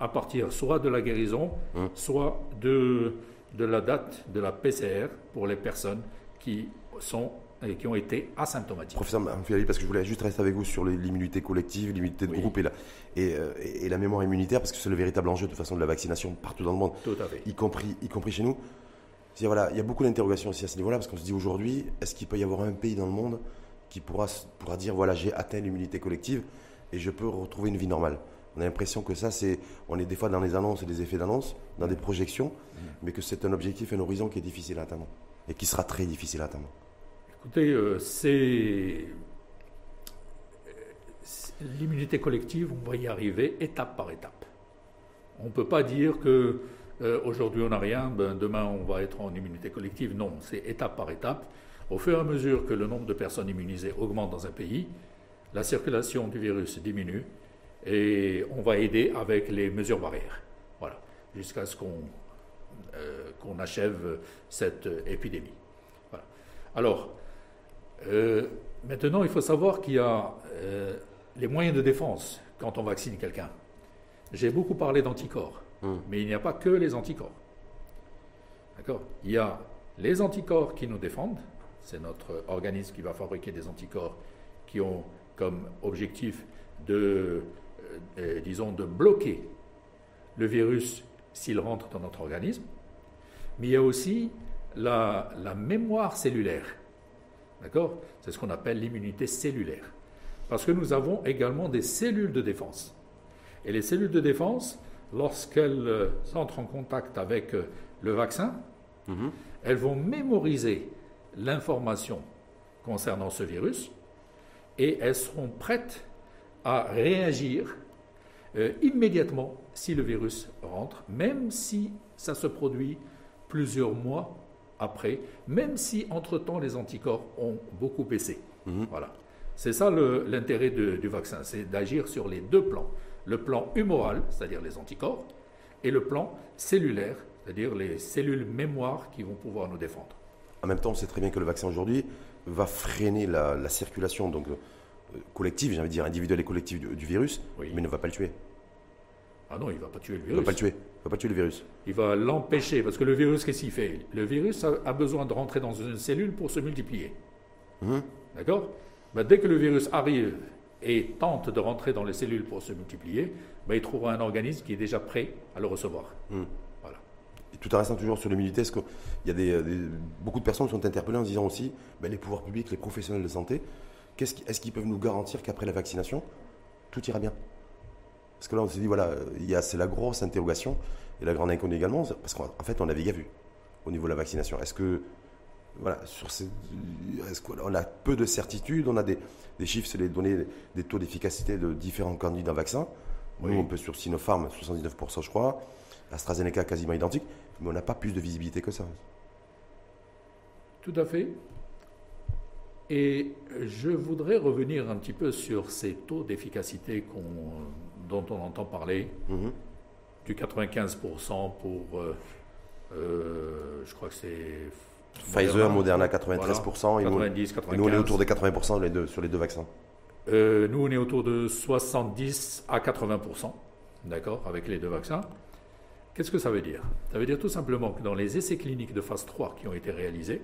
À partir soit de la guérison, Hum. soit de, de la date de la PCR pour les personnes qui, sont, et qui ont été asymptomatiques. Professeur Amphilali, parce que je voulais juste rester avec vous sur l'immunité collective, l'immunité de Oui. groupe et la, et, euh, et- et la mémoire immunitaire, parce que c'est le véritable enjeu de toute façon de la vaccination partout dans le monde, Tout à fait. y compris, y compris chez nous. Voilà, il y a beaucoup d'interrogations aussi à ce niveau-là, parce qu'on se dit aujourd'hui, est-ce qu'il peut y avoir un pays dans le monde qui pourra, pourra dire, voilà, j'ai atteint l'immunité collective et je peux retrouver une vie normale? On a l'impression que ça, c'est, on est des fois dans les annonces et des effets d'annonce, dans des projections, mais que c'est un objectif, un horizon qui est difficile à atteindre et qui sera très difficile à atteindre. Écoutez, euh, c'est. c'est- L'immunité collective, on va y arriver étape par étape. On ne peut pas dire que euh, aujourd'hui on n'a rien, ben, demain on va être en immunité collective. Non, c'est étape par étape. Au fur et à mesure que le nombre de personnes immunisées augmente dans un pays, la circulation du virus diminue et on va aider avec les mesures barrières. Voilà, jusqu'à ce qu'on euh, qu'on achève cette épidémie. Voilà. Alors, euh, maintenant, il faut savoir qu'il y a euh, les moyens de défense quand on vaccine quelqu'un. J'ai beaucoup parlé d'anticorps, Mm. mais il n'y a pas que les anticorps. D'accord? Il y a les anticorps qui nous défendent, c'est notre organisme qui va fabriquer des anticorps qui ont comme objectif de, euh, euh, disons, de bloquer le virus s'il rentre dans notre organisme. Mais il y a aussi la, la mémoire cellulaire. D'accord? C'est ce qu'on appelle l'immunité cellulaire. Parce que nous avons également des cellules de défense. Et les cellules de défense, lorsqu'elles euh, entrent en contact avec le vaccin, Mhm. elles vont mémoriser l'information concernant ce virus et elles seront prêtes à réagir euh, immédiatement si le virus rentre, même si ça se produit plusieurs mois après, même si entre-temps les anticorps ont beaucoup baissé. Mhm. Voilà. C'est ça l'intérêt du vaccin, c'est d'agir sur les deux plans. Le plan humoral, c'est-à-dire les anticorps, et le plan cellulaire, c'est-à-dire les cellules mémoire qui vont pouvoir nous défendre. En même temps, on sait très bien que le vaccin aujourd'hui va freiner la, la circulation donc, collective, j'ai envie de dire individuelle et collective du, du virus, Oui. mais ne va pas le tuer. Ah non, il ne va pas tuer le Il ne virus. va pas le tuer. Il va pas tuer le virus. Il va l'empêcher, parce que le virus, qu'est-ce qu'il fait? Le virus a, a besoin de rentrer dans une cellule pour se multiplier. Mhm. D'accord? Ben, Dès que le virus arrive et tente de rentrer dans les cellules pour se multiplier, ben, il trouvera un organisme qui est déjà prêt à le recevoir. Voilà. Et tout en restant toujours sur l'immunité, est-ce qu'il y a des, beaucoup de personnes qui sont interpellées en disant aussi, ben, les pouvoirs publics, les professionnels de santé, est-ce qu'ils peuvent nous garantir qu'après la vaccination, tout ira bien? Parce que là, on s'est dit, voilà, c'est la grosse interrogation et la grande inconnue également, parce qu'en fait, on avait vu au niveau de la vaccination. Est-ce que voilà, sur ces, on a peu de certitudes, on a des, chiffres, c'est les données des taux d'efficacité de différents candidats vaccins. Nous, on peut sur Sinopharm, 79% je crois, AstraZeneca quasiment identique, mais on n'a pas plus de visibilité que ça. Tout à fait. Et je voudrais revenir un petit peu sur ces taux d'efficacité dont on entend parler, mhm. du 95% pour, euh, euh, je crois que c'est Pfizer, Moderna 93%, et, nous, nous, on est autour des 80% les deux, sur les deux vaccins. Euh, nous on est autour de 70 à 80%, d'accord, avec les deux vaccins. Qu'est-ce que ça veut dire? Ça veut dire tout simplement que dans les essais cliniques de phase 3 qui ont été réalisés,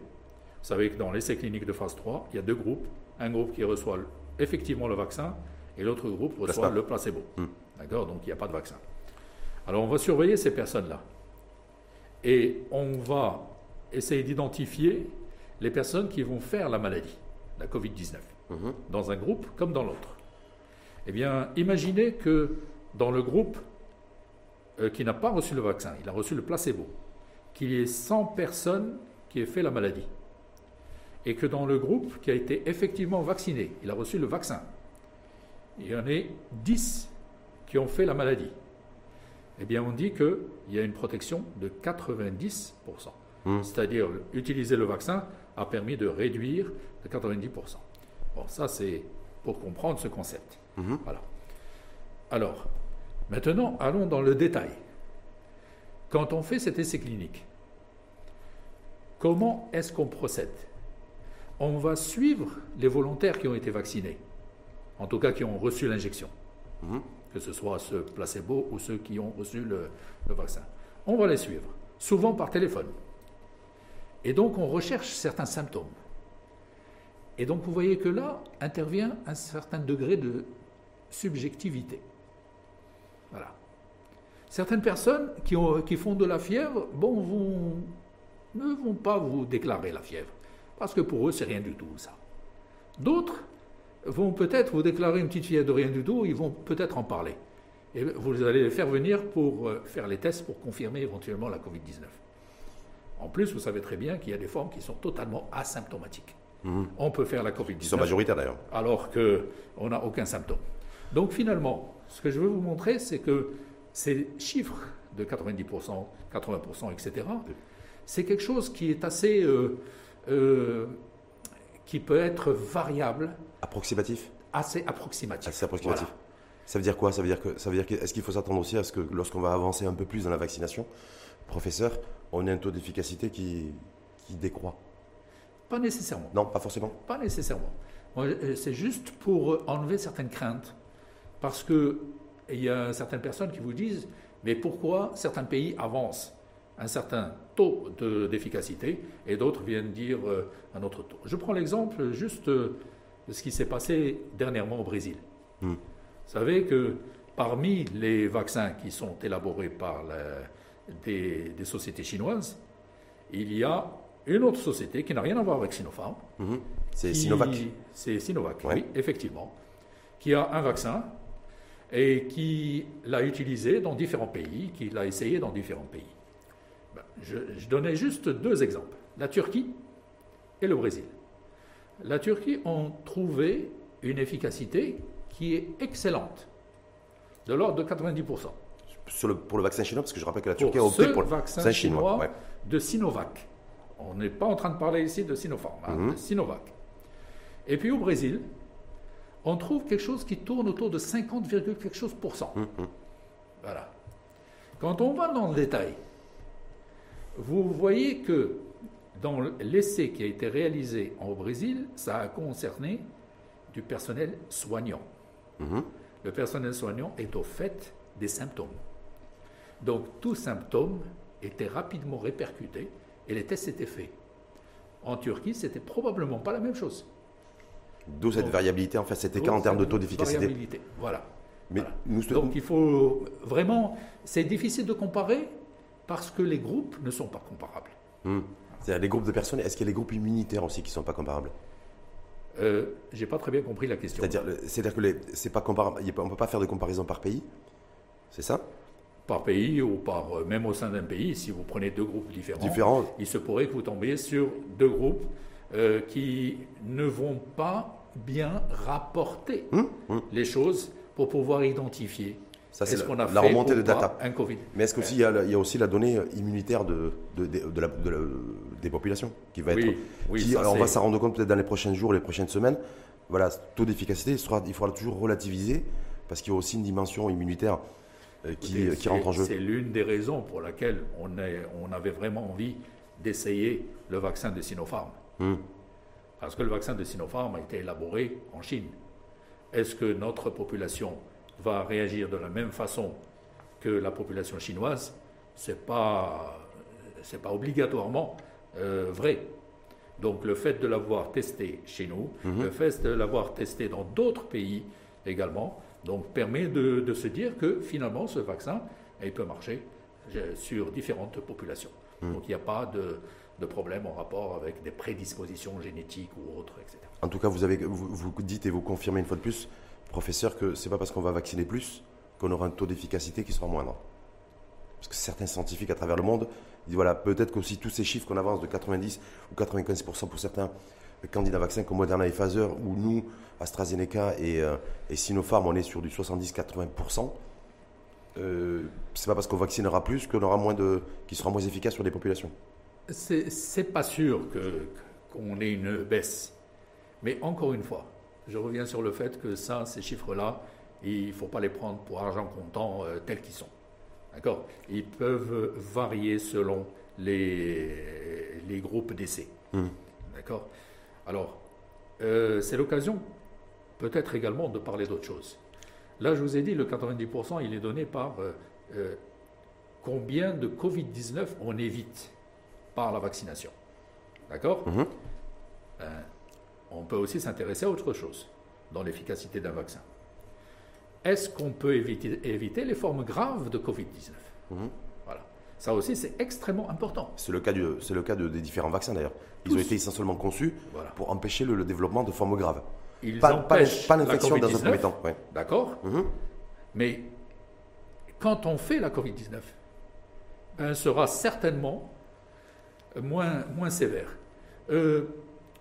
vous savez que dans l'essai clinique de phase 3, il y a deux groupes. Un groupe qui reçoit effectivement le vaccin et l'autre groupe reçoit le placebo. Hmm. D'accord? Donc il n'y a pas de vaccin. Alors on va surveiller ces personnes-là. Et on va essayer d'identifier les personnes qui vont faire la maladie, la Covid-19, mhm. dans un groupe comme dans l'autre. Eh bien, imaginez que dans le groupe euh, qui n'a pas reçu le vaccin, il a reçu le placebo, qu'il y ait 100 personnes qui aient fait la maladie. Et que dans le groupe qui a été effectivement vacciné, il a reçu le vaccin, il y en a 10 qui ont fait la maladie. Eh bien, on dit qu'il y a une protection de 90%. Hmm. C'est-à-dire, utiliser le vaccin a permis de réduire de 90%. Bon, ça, c'est pour comprendre ce concept. Hmm. Voilà. Alors, maintenant, allons dans le détail. Quand on fait cet essai clinique, comment est-ce qu'on procède? On va suivre les volontaires qui ont été vaccinés, en tout cas qui ont reçu l'injection, hmm. que ce soit ceux placebo ou ceux qui ont reçu le vaccin. On va les suivre, souvent par téléphone. Et donc on recherche certains symptômes. Et donc vous voyez que là intervient un certain degré de subjectivité. Voilà. Certaines personnes qui, ont, qui font de la fièvre, bon, vont, ne vont pas vous déclarer la fièvre, parce que pour eux, c'est rien du tout ça. D'autres vont peut-être vous déclarer une petite fièvre de rien du tout, ils vont peut-être en parler. Et vous allez les faire venir pour euh, faire les tests pour confirmer éventuellement la Covid-19. En plus, vous savez très bien qu'il y a des formes qui sont totalement asymptomatiques. Mhm. On peut faire la Covid-19. Ils sont majoritaires d'ailleurs. Alors qu'on n'a aucun symptôme. Donc finalement, ce que je veux vous montrer, c'est que ces chiffres de 90%, 80%, etc., c'est quelque chose qui est assez. Euh, euh, qui peut être variable. Approximatif Assez approximatif. Assez approximatif. Ça veut dire quoi? Ça veut dire que, ça veut dire que, est-ce qu'il faut s'attendre aussi à ce que lorsqu'on va avancer un peu plus dans la vaccination, professeur, on a un taux d'efficacité qui, décroît? Pas nécessairement. Non, pas forcément Pas nécessairement. Euh, c'est juste pour enlever certaines craintes. Parce qu'il y a certaines personnes qui vous disent mais pourquoi certains pays avancent un certain taux d'efficacité et d'autres viennent dire euh, un autre taux Je prends l'exemple juste de ce qui s'est passé dernièrement au Brésil. Hmm. Vous savez que parmi les vaccins qui sont élaborés par la, des, sociétés chinoises, il y a une autre société qui n'a rien à voir avec Sinopharm. Mhm. C'est Sinovac. C'est Sinovac, oui, effectivement. Qui a un vaccin et qui l'a utilisé dans différents pays, qui l'a essayé dans différents pays. Je, je, donnais juste deux exemples, la Turquie et le Brésil. La Turquie a trouvé une efficacité qui est excellente, de l'ordre de 90% pour le vaccin chinois, parce que je rappelle que la Turquie a opté pour le vaccin chinois, de Sinovac. On n'est pas en train de parler ici de Sinopharm, hein, mhm. de Sinovac. Et puis au Brésil, on trouve quelque chose qui tourne autour de 50, quelque chose pour cent. Mhm. Voilà. Quand on va dans le détail, vous voyez que dans l'essai qui a été réalisé au Brésil, ça a concerné du personnel soignant. Mhm. Le personnel soignant est au fait des symptômes. Donc tout symptôme était rapidement répercuté et les tests étaient faits. En Turquie, c'était probablement pas la même chose. D'où cette variabilité, en fait, cet écart en termes de taux d'efficacité. Variabilité, voilà. Mais Nous... Donc il faut vraiment. C'est difficile de comparer parce que les groupes ne sont pas comparables. Hmm. C'est-à-dire les groupes de personnes, est-ce qu'il y a les groupes immunitaires aussi qui ne sont pas comparables? Euh, J'ai pas très bien compris la question. C'est-à-dire, c'est-à-dire que c'est pas comparable, on ne peut pas faire de comparaison par pays? C'est ça? Par pays ou par, euh, même au sein d'un pays, si vous prenez deux groupes différents, Différents. il se pourrait que vous tombiez sur deux groupes euh, qui ne vont pas bien rapporter hum, hum. les choses pour pouvoir identifier ça, c'est la, la remontée de data. Un COVID. Mais est-ce qu'il y, y, a aussi la donnée immunitaire de, de, de, la, des populations qui va être. Oui, qui, on va s'en rendre compte peut-être dans les prochains jours, les prochaines semaines. Voilà, taux d'efficacité, il, faudra toujours relativiser parce qu'il y a aussi une dimension immunitaire euh, qui, qui rentre en jeu. C'est l'une des raisons pour laquelle on, est, on avait vraiment envie d'essayer le vaccin de Sinopharm. Hum. Parce que le vaccin de Sinopharm a été élaboré en Chine. Est-ce que notre population va réagir de la même façon que la population chinoise, ce n'est pas, pas obligatoirement euh, vrai. Donc le fait de l'avoir testé chez nous, mhm. le fait de l'avoir testé dans d'autres pays également, donc permet de, se dire que finalement ce vaccin, il peut marcher euh, sur différentes populations. Mhm. Donc il n'y a pas de, de, problème en rapport avec des prédispositions génétiques ou autres, etc. En tout cas, vous, avez, vous, vous dites et vous confirmez une fois de plus professeur, que ce n'est pas parce qu'on va vacciner plus qu'on aura un taux d'efficacité qui sera moindre. Parce que certains scientifiques à travers le monde disent voilà, peut-être qu'aussi tous ces chiffres qu'on avance de 90 ou 95% pour certains candidats vaccins comme Moderna et Pfizer, ou nous, AstraZeneca et, euh, et Sinopharm, on est sur du 70-80%. Euh, c'est pas parce qu'on vaccinera plus qu'on aura moins de, qui sera moins efficace sur les populations. C'est pas sûr qu'on ait une baisse. Mais encore une fois, je reviens sur le fait que ça, ces chiffres-là, il ne faut pas les prendre pour argent comptant euh, tels qu'ils sont. D'accord? Ils peuvent varier selon les, les groupes d'essais. Mmh. D'accord? Alors, euh, c'est l'occasion peut-être également de parler d'autre chose. Là, je vous ai dit, le 90%, il est donné par euh, combien de Covid-19 on évite par la vaccination. D'accord? Mmh on peut aussi s'intéresser à autre chose dans l'efficacité d'un vaccin. Est-ce qu'on peut éviter, les formes graves de Covid-19 mhm. Voilà. Ça aussi, c'est extrêmement important. C'est le cas, c'est le cas de, des différents vaccins d'ailleurs. Ils ont été essentiellement conçus pour empêcher le, développement de formes graves. Ils pas, empêchent pas, l'infection dans un premier temps. D'accord mhm. Mais quand on fait la Covid-19, ben, elle sera certainement moins, moins sévère. Euh,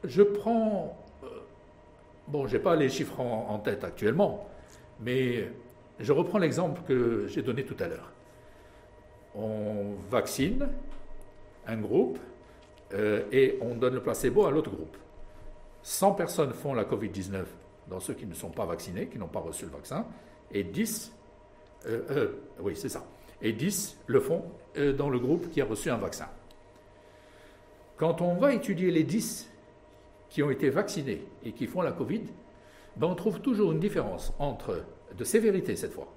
je prends, euh, bon, je n'ai pas les chiffres en, tête actuellement, mais je reprends l'exemple que j'ai donné tout à l'heure. On vaccine un groupe euh, et on donne le placebo à l'autre groupe. 100 personnes font la Covid-19 dans ceux qui ne sont pas vaccinés, qui n'ont pas reçu le vaccin, et 10, euh, oui c'est ça, et 10 le font dans le groupe qui a reçu un vaccin. Quand on va étudier les 10 qui ont été vaccinés et qui font la Covid, ben on trouve toujours une différence entre, de sévérité cette fois,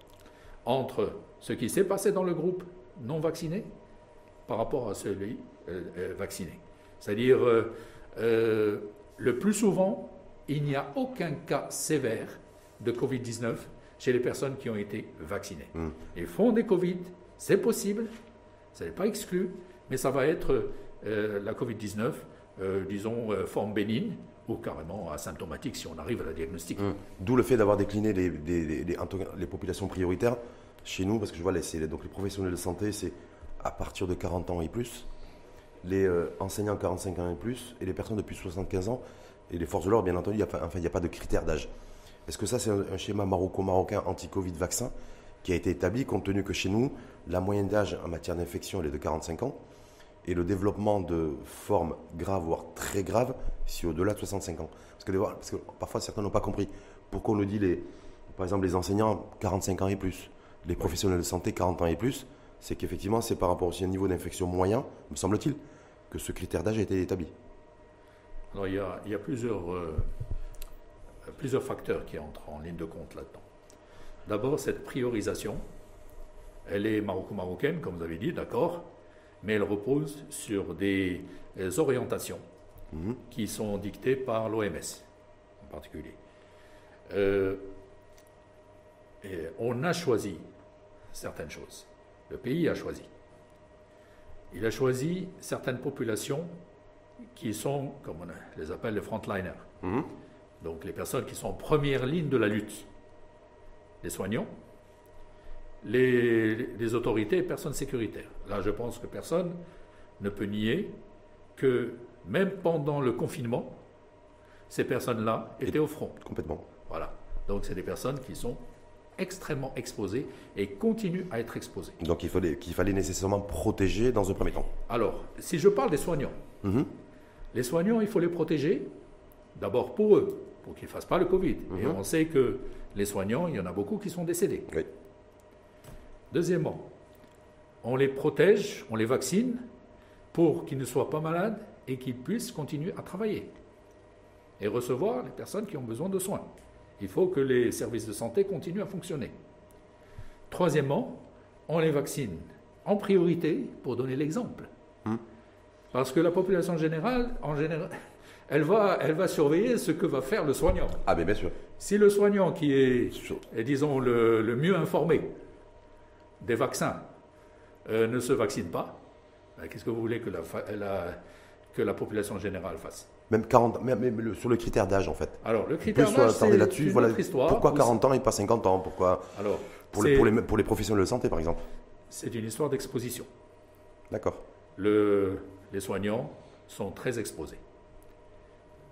entre ce qui s'est passé dans le groupe non vacciné par rapport à celui euh, euh, vacciné. C'est-à-dire, euh, le plus souvent, il n'y a aucun cas sévère de Covid-19 chez les personnes qui ont été vaccinées. Hmm. Ils font des Covid, c'est possible, ça n'est pas exclu, mais ça va être la Covid-19 euh, disons, euh, forme bénigne ou carrément asymptomatique si on arrive à la diagnostic. Hum. D'où le fait d'avoir décliné les, populations prioritaires chez nous, parce que je vois, les, donc les professionnels de santé, c'est à partir de 40 ans et plus, les euh, enseignants 45 ans et plus, et les personnes depuis 75 ans, et les forces de l'ordre, bien entendu, il n'y a, pas de critère d'âge. Est-ce que ça, c'est un, schéma maroco-marocain anti-Covid vaccin qui a été établi, compte tenu que chez nous, la moyenne d'âge en matière d'infection, est de 45 ans? Et le développement de formes graves, voire très graves, si au-delà de 65 ans. Parce que, parce que parfois certains n'ont pas compris pourquoi on nous dit, les, par exemple, les enseignants 45 ans et plus, les professionnels de santé 40 ans et plus, c'est qu'effectivement c'est par rapport aussi à un niveau d'infection moyen, me semble-t-il, que ce critère d'âge a été établi. Alors il y a, il y a plusieurs, euh, plusieurs facteurs qui entrent en ligne de compte là-dedans. D'abord, cette priorisation, elle est maroco-marocaine, comme vous avez dit, d'accord, mais elle repose sur des orientations mhm. qui sont dictées par l'OMS. en particulier. Euh, et on a choisi certaines choses. Le pays a choisi. Il a choisi certaines populations qui sont, comme on les appelle les frontliners. Mhm. Donc les personnes qui sont en première ligne de la lutte. Les soignants, les, les autorités et personnes sécuritaires. Là, je pense que personne ne peut nier que même pendant le confinement, ces personnes-là étaient au front. Complètement. Voilà. Donc c'est des personnes qui sont extrêmement exposées et continuent à être exposées. Donc il fallait, qu'il fallait nécessairement protéger dans un premier temps. Alors, si je parle des soignants, Mhm. les soignants, il faut les protéger d'abord pour eux, pour qu'ils ne fassent pas le Covid. Et Mhm. on sait que les soignants, il y en a beaucoup qui sont décédés. Oui. Deuxièmement, on les protège, on les vaccine pour qu'ils ne soient pas malades et qu'ils puissent continuer à travailler et recevoir les personnes qui ont besoin de soins. Il faut que les services de santé continuent à fonctionner. Troisièmement, on les vaccine en priorité pour donner l'exemple. Hmm. Parce que la population générale, en général, elle va, elle va surveiller ce que va faire le soignant. Ah, mais bien sûr. Si le soignant qui est disons le, le mieux informé des vaccins euh, ne se vaccine pas, ben, qu'est-ce que vous voulez que la, que la population générale fasse? Même 40, même, même le- sur le critère d'âge en fait. Alors, le critère d'âge, c'est là-dessus. Voilà. histoire. Pourquoi où 40 ans et pas 50 ans? Pourquoi? Alors, pour les, c'est- pour, les, pour les professionnels de santé par exemple c'est une histoire d'exposition. D'accord. Le- les soignants sont très exposés.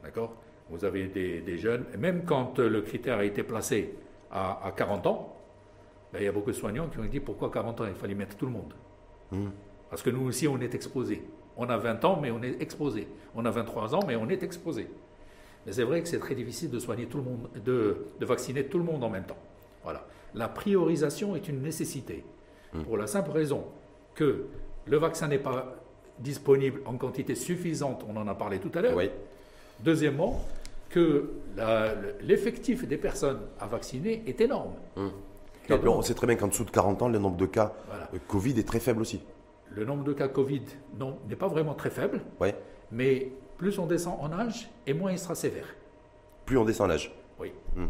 D'accord? Vous avez des, des jeunes, et même quand euh, le critère a été placé à, à 40 ans, ben, il y a beaucoup de soignants qui ont dit pourquoi 40 ans? Il fallait mettre tout le monde. Mhm. Parce que nous aussi, on est exposés. On a 20 ans, mais on est exposé. On a 23 ans, mais on est exposé. Mais c'est vrai que c'est très difficile de soigner tout le monde, de, de vacciner tout le monde en même temps. Voilà. La priorisation est une nécessité. Pour la simple raison que le vaccin n'est pas disponible en quantité suffisante, on en a parlé tout à l'heure. Oui. Deuxièmement, que l'effectif des personnes à vacciner est énorme. Et Donc, on sait très bien qu'en dessous de 40 ans, le nombre de cas Voilà. euh, Covid est très faible aussi. le nombre de cas Covid n'est pas vraiment très faible. Mais plus on descend en âge, et moins il sera sévère. Plus on descend l'âge. Oui. Hmm.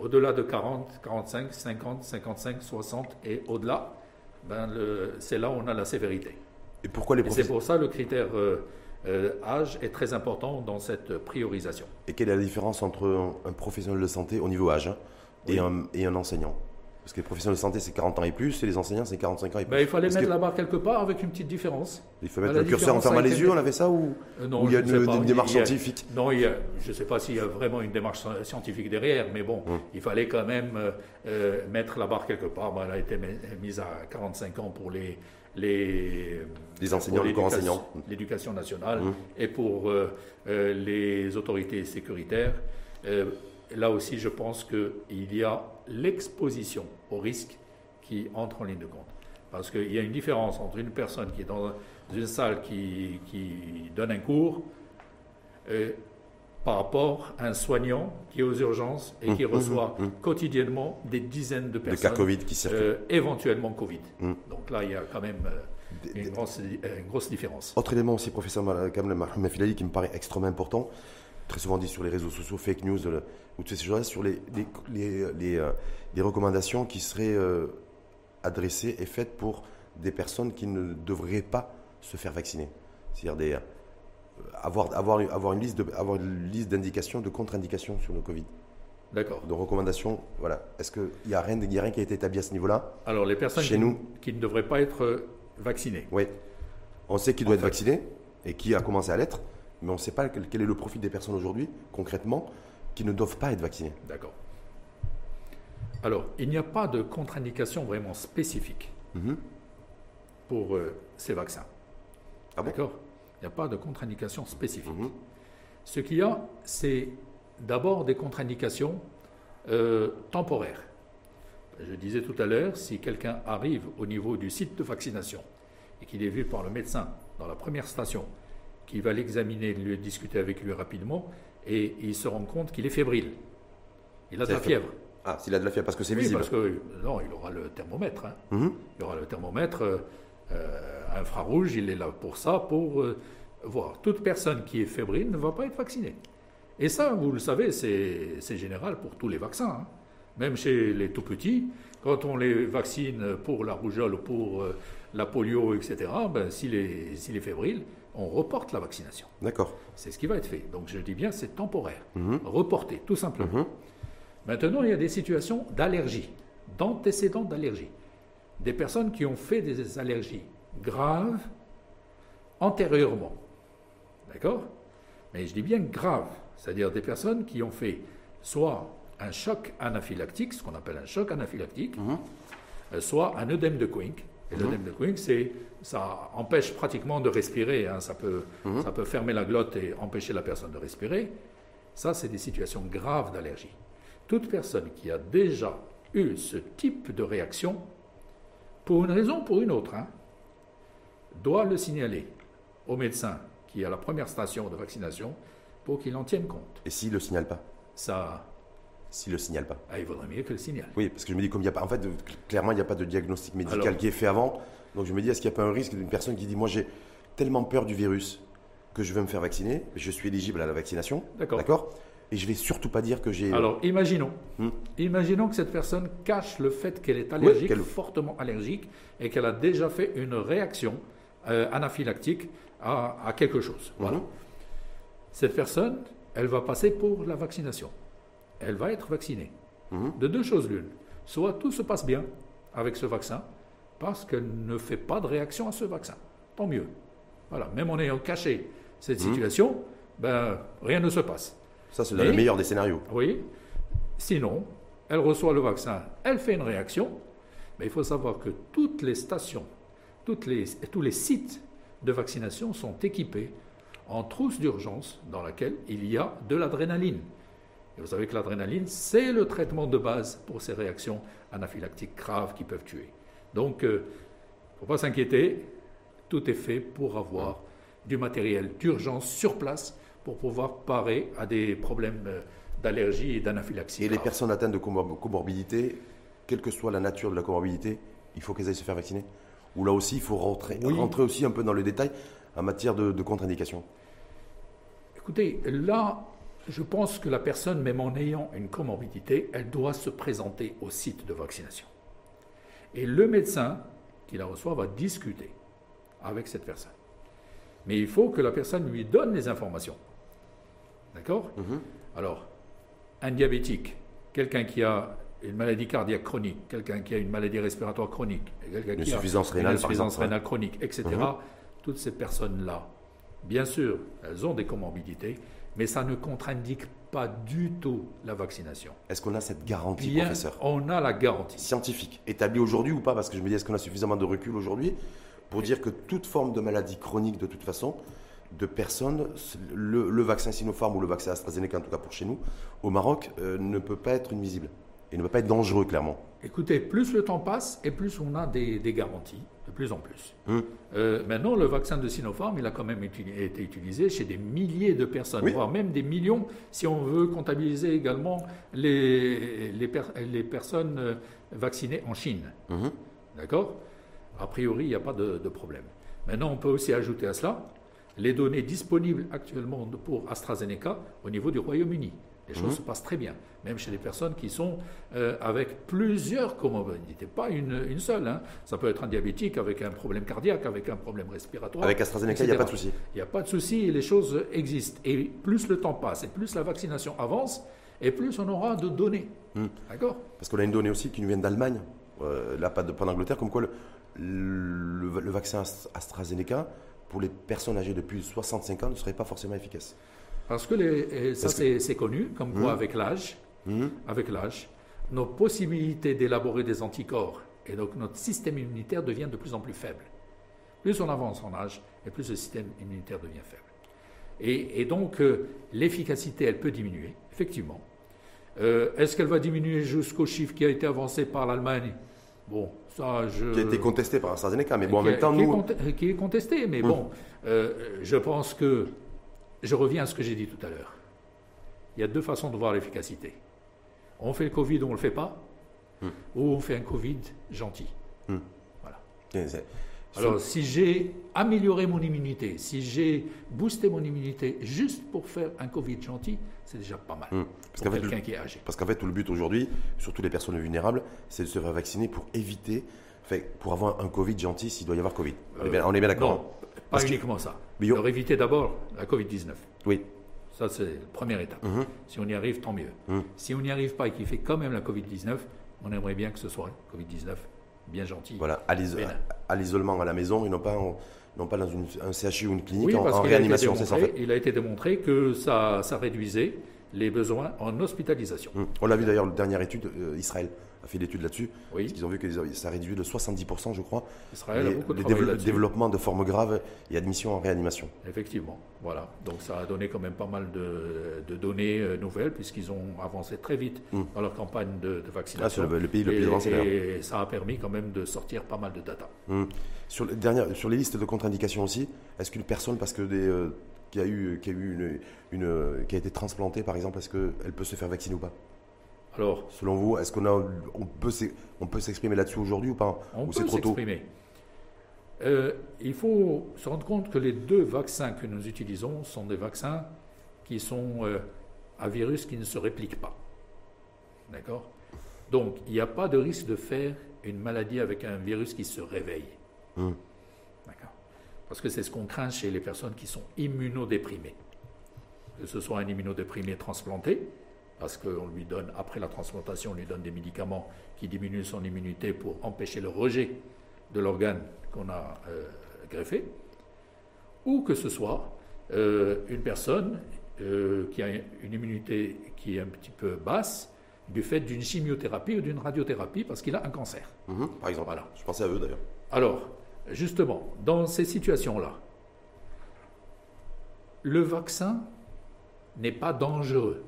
Au-delà de 40, 45, 50, 55, 60 et au-delà, ben c'est là où on a la sévérité. Et pourquoi les Et c'est pour ça le critère euh, euh, âge est très important dans cette priorisation. Et quelle est la différence entre un, un professionnel de santé au niveau âge hein, et, Oui. un, et un enseignant? Parce que les professionnels de santé, c'est 40 ans et plus, et les enseignants, c'est 45 ans et plus. Ben, il fallait mettre que- la barre quelque part avec une petite différence. Il faut mettre la le curseur en fermant les yeux, on avait ça ou, Euh, non, ou il y a une, démarche Il y a- scientifique? Non, il y a- je ne sais pas s'il y a vraiment une démarche scientifique derrière, mais bon, Hum. il fallait quand même euh, euh, mettre la barre quelque part. Bon, elle a été mis- mise à 45 ans pour les, les, Les enseignants, pour le corps l'éducation- nationale Hum. et pour euh, les autorités sécuritaires. Là aussi, je pense qu'il y a l'exposition au risque qui entre en ligne de compte. Parce qu'il y a une différence entre une personne qui est dans une salle qui, qui donne un cours euh, par rapport à un soignant qui est aux urgences et qui Hum, hum, reçoit hum. quotidiennement des dizaines de de personnes. cas Covid qui circulent euh, éventuellement Covid. Donc là, il y a quand même euh, une, grosse, une grosse différence. Autre élément aussi, professeur Kamel Mafilali, qui me paraît extrêmement important, très souvent dit sur les réseaux sociaux, fake news ou toutes ces choses-là, sur les, les, les, les, euh, recommandations qui seraient euh, adressées et faites pour des personnes qui ne devraient pas se faire vacciner. C'est-à-dire des, euh, avoir, avoir, avoir une liste de- avoir une liste d'indications, de contre-indications sur le Covid, D'accord. de recommandations. Voilà. Est-ce qu'il n'y a, rien y a rien qui a été établi à ce niveau-là? Alors, les personnes Chez qui, nous. qui ne devraient pas être vaccinées. Oui. On sait qui doit En être fait. vacciné et qui a commencé à l'être, mais on ne sait pas quel, quel est le profil des personnes aujourd'hui, concrètement, qui ne doivent pas être vaccinées. D'accord. Alors, il n'y a pas de contre-indication vraiment spécifique Mhm. pour euh, ces vaccins. Ah bon? D'accord? Il n'y a pas de contre-indication spécifique. Mhm. Ce qu'il y a, c'est d'abord des contre-indications euh, temporaires. Je disais tout à l'heure, si quelqu'un arrive au niveau du site de vaccination et qu'il est vu par le médecin dans la première station, qui va l'examiner, lui discuter avec lui rapidement, et il se rend compte qu'il est fébrile. Il a de la fièvre. Ah, s'il a de la fièvre, parce que c'est Oui, visible. parce que non, il aura le thermomètre. hein. Mhm. Il aura le thermomètre euh, euh, infrarouge, il est là pour ça, pour euh, voir. Toute personne qui est fébrile ne va pas être vaccinée. Et ça, vous le savez, c'est général pour tous les vaccins. hein. Même chez les tout petits, quand on les vaccine pour la rougeole ou pour euh, la polio, etc., ben, s'il est, s'il est fébrile, on reporte la vaccination. D'accord. C'est ce qui va être fait. Donc je dis bien, c'est temporaire. Mhm. Reporté, tout simplement. Mhm. Maintenant, il y a des situations d'allergie, d'antécédents d'allergie. Des personnes qui ont fait des allergies graves antérieurement. D'accord? Mais je dis bien graves, c'est-à-dire des personnes qui ont fait soit un choc anaphylactique, ce qu'on appelle un choc anaphylactique, Mhm. euh, soit un œdème de Quincke. Et l'œdème de Quincke, c'est, ça empêche pratiquement de respirer. hein. Ça, peut, Mhm. ça peut fermer la glotte et empêcher la personne de respirer. Ça, c'est des situations graves d'allergie. Toute personne qui a déjà eu ce type de réaction, pour une raison ou pour une autre, hein, doit le signaler au médecin qui est à la première station de vaccination pour qu'il en tienne compte. Et s'il le signale pas? Ça, S'il le signale pas ah, il vaudrait mieux que le signale. Oui, parce que je me dis, comme il y a pas. En fait, de- clairement, il n'y a pas de diagnostic médical Alors- qui est fait avant. Donc je me dis, est-ce qu'il n'y a pas un risque d'une personne qui dit, moi j'ai tellement peur du virus que je veux me faire vacciner, je suis éligible à la vaccination. D'accord. D'accord? Et je vais surtout pas dire que j'ai. Alors, imaginons. Hmm. Imaginons que cette personne cache le fait qu'elle est allergique, qu'elle- fortement allergique, et qu'elle a déjà fait une réaction euh, anaphylactique à, à quelque chose. Voilà. Mhm. Cette personne, elle va passer pour la vaccination. Elle va être vaccinée. Mhm. De deux choses l'une. Soit tout se passe bien avec ce vaccin, parce qu'elle ne fait pas de réaction à ce vaccin. Tant mieux. Voilà. Même en ayant caché cette Mhm. situation, ben, rien ne se passe. Ça, c'est dans le meilleur des scénarios. Oui. Sinon, elle reçoit le vaccin, elle fait une réaction, mais il faut savoir que toutes les stations, toutes les, tous les sites de vaccination sont équipés en trousse d'urgence dans laquelle il y a de l'adrénaline. Et vous savez que l'adrénaline, c'est le traitement de base pour ces réactions anaphylactiques graves qui peuvent tuer. Donc, il ne faut pas s'inquiéter, tout est fait pour avoir du matériel d'urgence sur place pour pouvoir parer à des problèmes euh, d'allergie et d'anaphylaxie. Et les personnes atteintes de comor- comorbidité, quelle que soit la nature de la comorbidité, il faut qu'elles aillent se faire vacciner? Ou là aussi, il faut rentrer, Oui. rentrer aussi un peu dans le détail en matière de, de contre-indication? Écoutez, là, je pense que la personne, même en ayant une comorbidité, elle doit se présenter au site de vaccination. Et le médecin qui la reçoit va discuter avec cette personne. Mais il faut que la personne lui donne les informations. D'accord? Mhm. Alors, un diabétique, quelqu'un qui a une maladie cardiaque chronique, quelqu'un qui a une maladie respiratoire chronique, quelqu'un qui a insuffisance rénale, une insuffisance rénale chronique, etc. Toutes ces personnes-là, bien sûr, elles ont des comorbidités, mais ça ne contre-indique pas du tout la vaccination. Est-ce qu'on a cette garantie, Bien, professeur on a la garantie. Scientifique, établie aujourd'hui ou pas? Parce que je me dis, est-ce qu'on a suffisamment de recul aujourd'hui pour dire que toute forme de maladie chronique, de toute façon, de personnes, le, le vaccin Sinopharm ou le vaccin AstraZeneca, en tout cas pour chez nous, au Maroc, euh, ne peut pas être nuisible et ne peut pas être dangereux, clairement. Écoutez, plus le temps passe et plus on a des, des garanties, de plus en plus. Hum. Euh, maintenant, le vaccin de Sinopharm, il a quand même été utilisé chez des milliers de personnes, Oui. voire même des millions, si on veut comptabiliser également les, les, per- les personnes euh, vaccinées en Chine. Mhm. D'accord? A priori, il n'y a pas de, de problème. Maintenant, on peut aussi ajouter à cela les données disponibles actuellement pour AstraZeneca au niveau du Royaume-Uni. Les choses Mhm. se passent très bien, même chez des personnes qui sont euh, avec plusieurs comorbidités, pas une, une seule. hein. Ça peut être un diabétique avec un problème cardiaque, avec un problème respiratoire. Avec AstraZeneca, il n'y a pas de souci. Il n'y a pas de souci, les choses existent. Et plus le temps passe, et plus la vaccination avance, et plus on aura de données. Hmm. D'accord? Parce qu'on a une donnée aussi qui nous vient d'Allemagne, euh, là pas d'Angleterre, comme quoi le, le- le vaccin Ast- AstraZeneca, pour les personnes âgées de plus de 65 ans, ne serait pas forcément efficace. Parce que les- ça, que- c'est connu, comme quoi, Mhm. avec l'âge, Mhm. avec l'âge, nos possibilités d'élaborer des anticorps et donc notre système immunitaire devient de plus en plus faible. Plus on avance en âge, et plus le système immunitaire devient faible. Et, et donc, euh, l'efficacité, elle peut diminuer, effectivement. Euh, Est-ce qu'elle va diminuer jusqu'au chiffre qui a été avancé par l'Allemagne? Bon, ça, je... Qui a été contesté par AstraZeneca, mais bon, en même temps, qui est nous. conte- qui est contesté. Mais Hum. bon, euh, je pense que je reviens à ce que j'ai dit tout à l'heure. Il y a deux façons de voir l'efficacité. On fait le Covid ou on ne le fait pas, Hum. ou on fait un Covid gentil. c'est- Alors, si j'ai amélioré mon immunité, si j'ai boosté mon immunité juste pour faire un Covid gentil, c'est déjà pas mal. Hum. Parce pour qu'en fait, quelqu'un qui est âgé. Parce qu'en fait, tout le but aujourd'hui, surtout les personnes vulnérables, c'est de se faire vacciner pour éviter, enfin, pour avoir un Covid gentil s'il doit y avoir Covid. On est bien, bien d'accord hein pas Parce que- uniquement ça. Mais éviter d'abord la Covid-19. Oui. Ça, c'est la première étape. Mhm. Si on y arrive, tant mieux. Mhm. Si on n'y arrive pas et qu'il fait quand même la Covid-19, on aimerait bien que ce soit Covid-19 bien gentil. Voilà, à l'isolement à la maison et non pas, en- non pas dans une- un CHU ou une clinique Oui, en, réanimation, c'est ça en démontré- fait. Il a été démontré que ça, ça réduisait les besoins en hospitalisation. Hum. On l'a vu d'ailleurs, la dernière étude, euh, Israël a fait l'étude là-dessus, Oui, parce qu'ils ont vu que ça réduit de 70%, je crois, Israël a beaucoup dévelop- là-dessus. développement de formes graves et admission en réanimation. Effectivement, voilà. Donc ça a donné quand même pas mal de, de données euh, nouvelles puisqu'ils ont avancé très vite Mm. dans leur campagne de, de Ah, vaccination. le, le pays le et, plus avancé d'ailleurs. et ça a permis quand même de sortir pas mal de data. Hum. Sur, les dernières- sur les listes de contre-indications aussi, est-ce qu'une personne, parce que des, euh, qui a eu, qui a eu une, une, euh, qui a été transplantée par exemple, est-ce qu'elle peut se faire vacciner ou pas? Alors, Selon vous, est-ce qu'on a, on peut, s'ex- on peut s'exprimer là-dessus aujourd'hui ou pas? On Ou peut s'exprimer. Euh, il faut se rendre compte que les deux vaccins que nous utilisons sont des vaccins qui sont euh, à virus qui ne se répliquent pas. D'accord? Donc, il n'y a pas de risque de faire une maladie avec un virus qui se réveille. Hum. D'accord? Parce que c'est ce qu'on craint chez les personnes qui sont immunodéprimées. Que ce soit un immunodéprimé transplanté, parce qu'on lui donne, après la transplantation, on lui donne des médicaments qui diminuent son immunité pour empêcher le rejet de l'organe qu'on a euh, greffé, ou que ce soit euh, une personne euh, qui a une immunité qui est un petit peu basse du fait d'une chimiothérapie ou d'une radiothérapie parce qu'il a un cancer. Mhm, par exemple. Voilà. Je pensais à eux d'ailleurs. Alors, justement, dans ces situations-là, le vaccin n'est pas dangereux.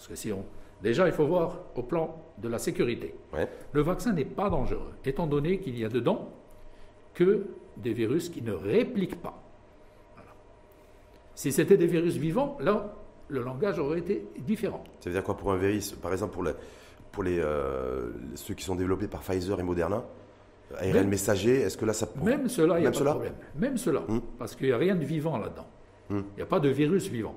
Parce que si on. Déjà, il faut voir au plan de la sécurité. Ouais. Le vaccin n'est pas dangereux, étant donné qu'il y a dedans que des virus qui ne répliquent pas. Voilà. Si c'était des virus vivants, là, le langage aurait été différent. Ça veut dire quoi pour un virus? Par exemple, pour, les, euh, ceux qui sont développés par Pfizer et Moderna, ARN Même- messager, est-ce que là ça Même cela, il n'y a pas cela? de problème. Même cela, Hmm. parce qu'il n'y a rien de vivant là-dedans. Hmm. Il n'y a pas de virus vivant.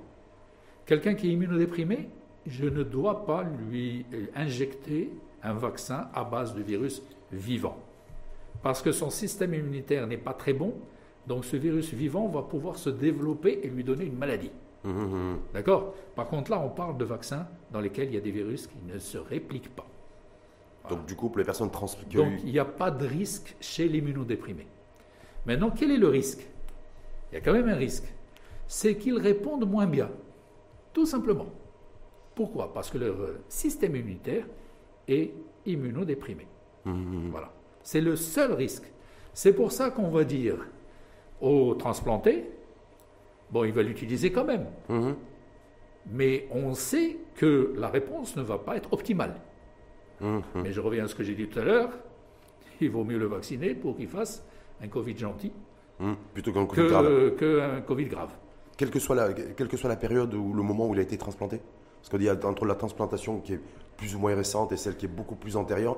Quelqu'un qui est immunodéprimé, je ne dois pas lui euh, injecter un vaccin à base de virus vivant. Parce que son système immunitaire n'est pas très bon, donc ce virus vivant va pouvoir se développer et lui donner une maladie. Mhm, mhm. D'accord? Par contre, là, on parle de vaccins dans lesquels il y a des virus qui ne se répliquent pas. Donc du coup, pour les personnes trans Donc, il n'y a pas de risque chez l'immunodéprimé. Maintenant, quel est le risque? Il y a quand même un risque. C'est qu'ils répondent moins bien. Tout simplement. Pourquoi? Parce que leur euh, système immunitaire est immunodéprimé. Mhm, Voilà. C'est le seul risque. C'est pour ça qu'on va dire aux transplantés, bon, il va l'utiliser quand même. mhm. Mais on sait que la réponse ne va pas être optimale. Mhm. Mais je reviens à ce que j'ai dit tout à l'heure. Il vaut mieux le vacciner pour qu'il fasse un Covid gentil. Plutôt qu'un Covid grave. que, que un Covid grave. Quelle que, soit la, quelle que soit la période ou le moment où il a été transplanté? Parce qu'il y a entre la transplantation qui est plus ou moins récente et celle qui est beaucoup plus antérieure,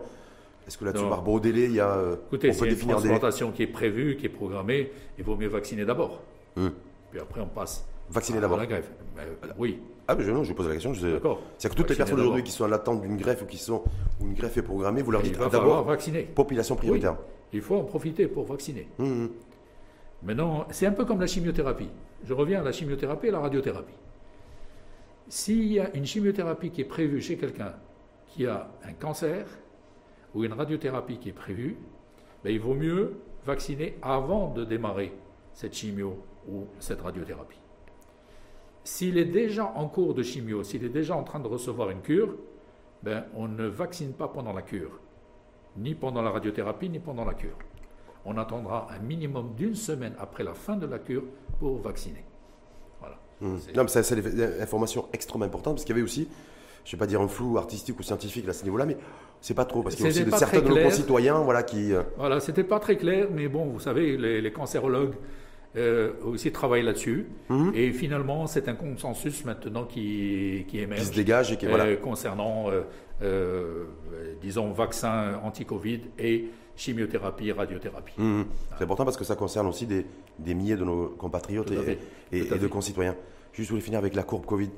est-ce que là-dessus, par rapport au délai, il y a, euh, Écoutez, on c'est peut une transplantation qui est prévue, qui est programmée. Il vaut mieux vacciner d'abord. Mhm. Puis après, on passe Vacciner à d'abord. la greffe. Mais, euh, oui, Ah, mais je, non, je pose la question. d'accord. C'est que toutes les personnes aujourd'hui qui sont en attente d'une greffe ou qui sont où une greffe est programmée, vous leur dites ah, d'abord vacciner. population prioritaire. Il faut en profiter pour vacciner. Mhm. Maintenant, c'est un peu comme la chimiothérapie. Je reviens à la chimiothérapie et la radiothérapie. S'il y a une chimiothérapie qui est prévue chez quelqu'un qui a un cancer ou une radiothérapie qui est prévue, ben, il vaut mieux vacciner avant de démarrer cette chimio ou cette radiothérapie. S'il est déjà en cours de chimio, s'il est déjà en train de recevoir une cure, ben, on ne vaccine pas pendant la cure, ni pendant la radiothérapie, ni pendant la cure. On attendra un minimum d'une semaine après la fin de la cure pour vacciner. C'est- Non, mais c'est informations extrêmement importantes parce qu'il y avait aussi, je ne vais pas dire un flou artistique ou scientifique à ce niveau-là, mais c'est pas trop parce qu'il y a aussi de certains de nos concitoyens voilà, qui. euh, Voilà, c'était pas très clair, mais bon, vous savez, les, les cancérologues euh, aussi travaillent là-dessus. Mhm. Et finalement, c'est un consensus maintenant qui, qui qui émerge se dégagent et qui. voilà. concernant, euh, euh, disons, vaccin anti-Covid et chimiothérapie, radiothérapie. Mmh, mmh. C'est important parce que ça concerne aussi des, des milliers de nos compatriotes et, et, de concitoyens. Juste, je voulais finir avec la courbe Covid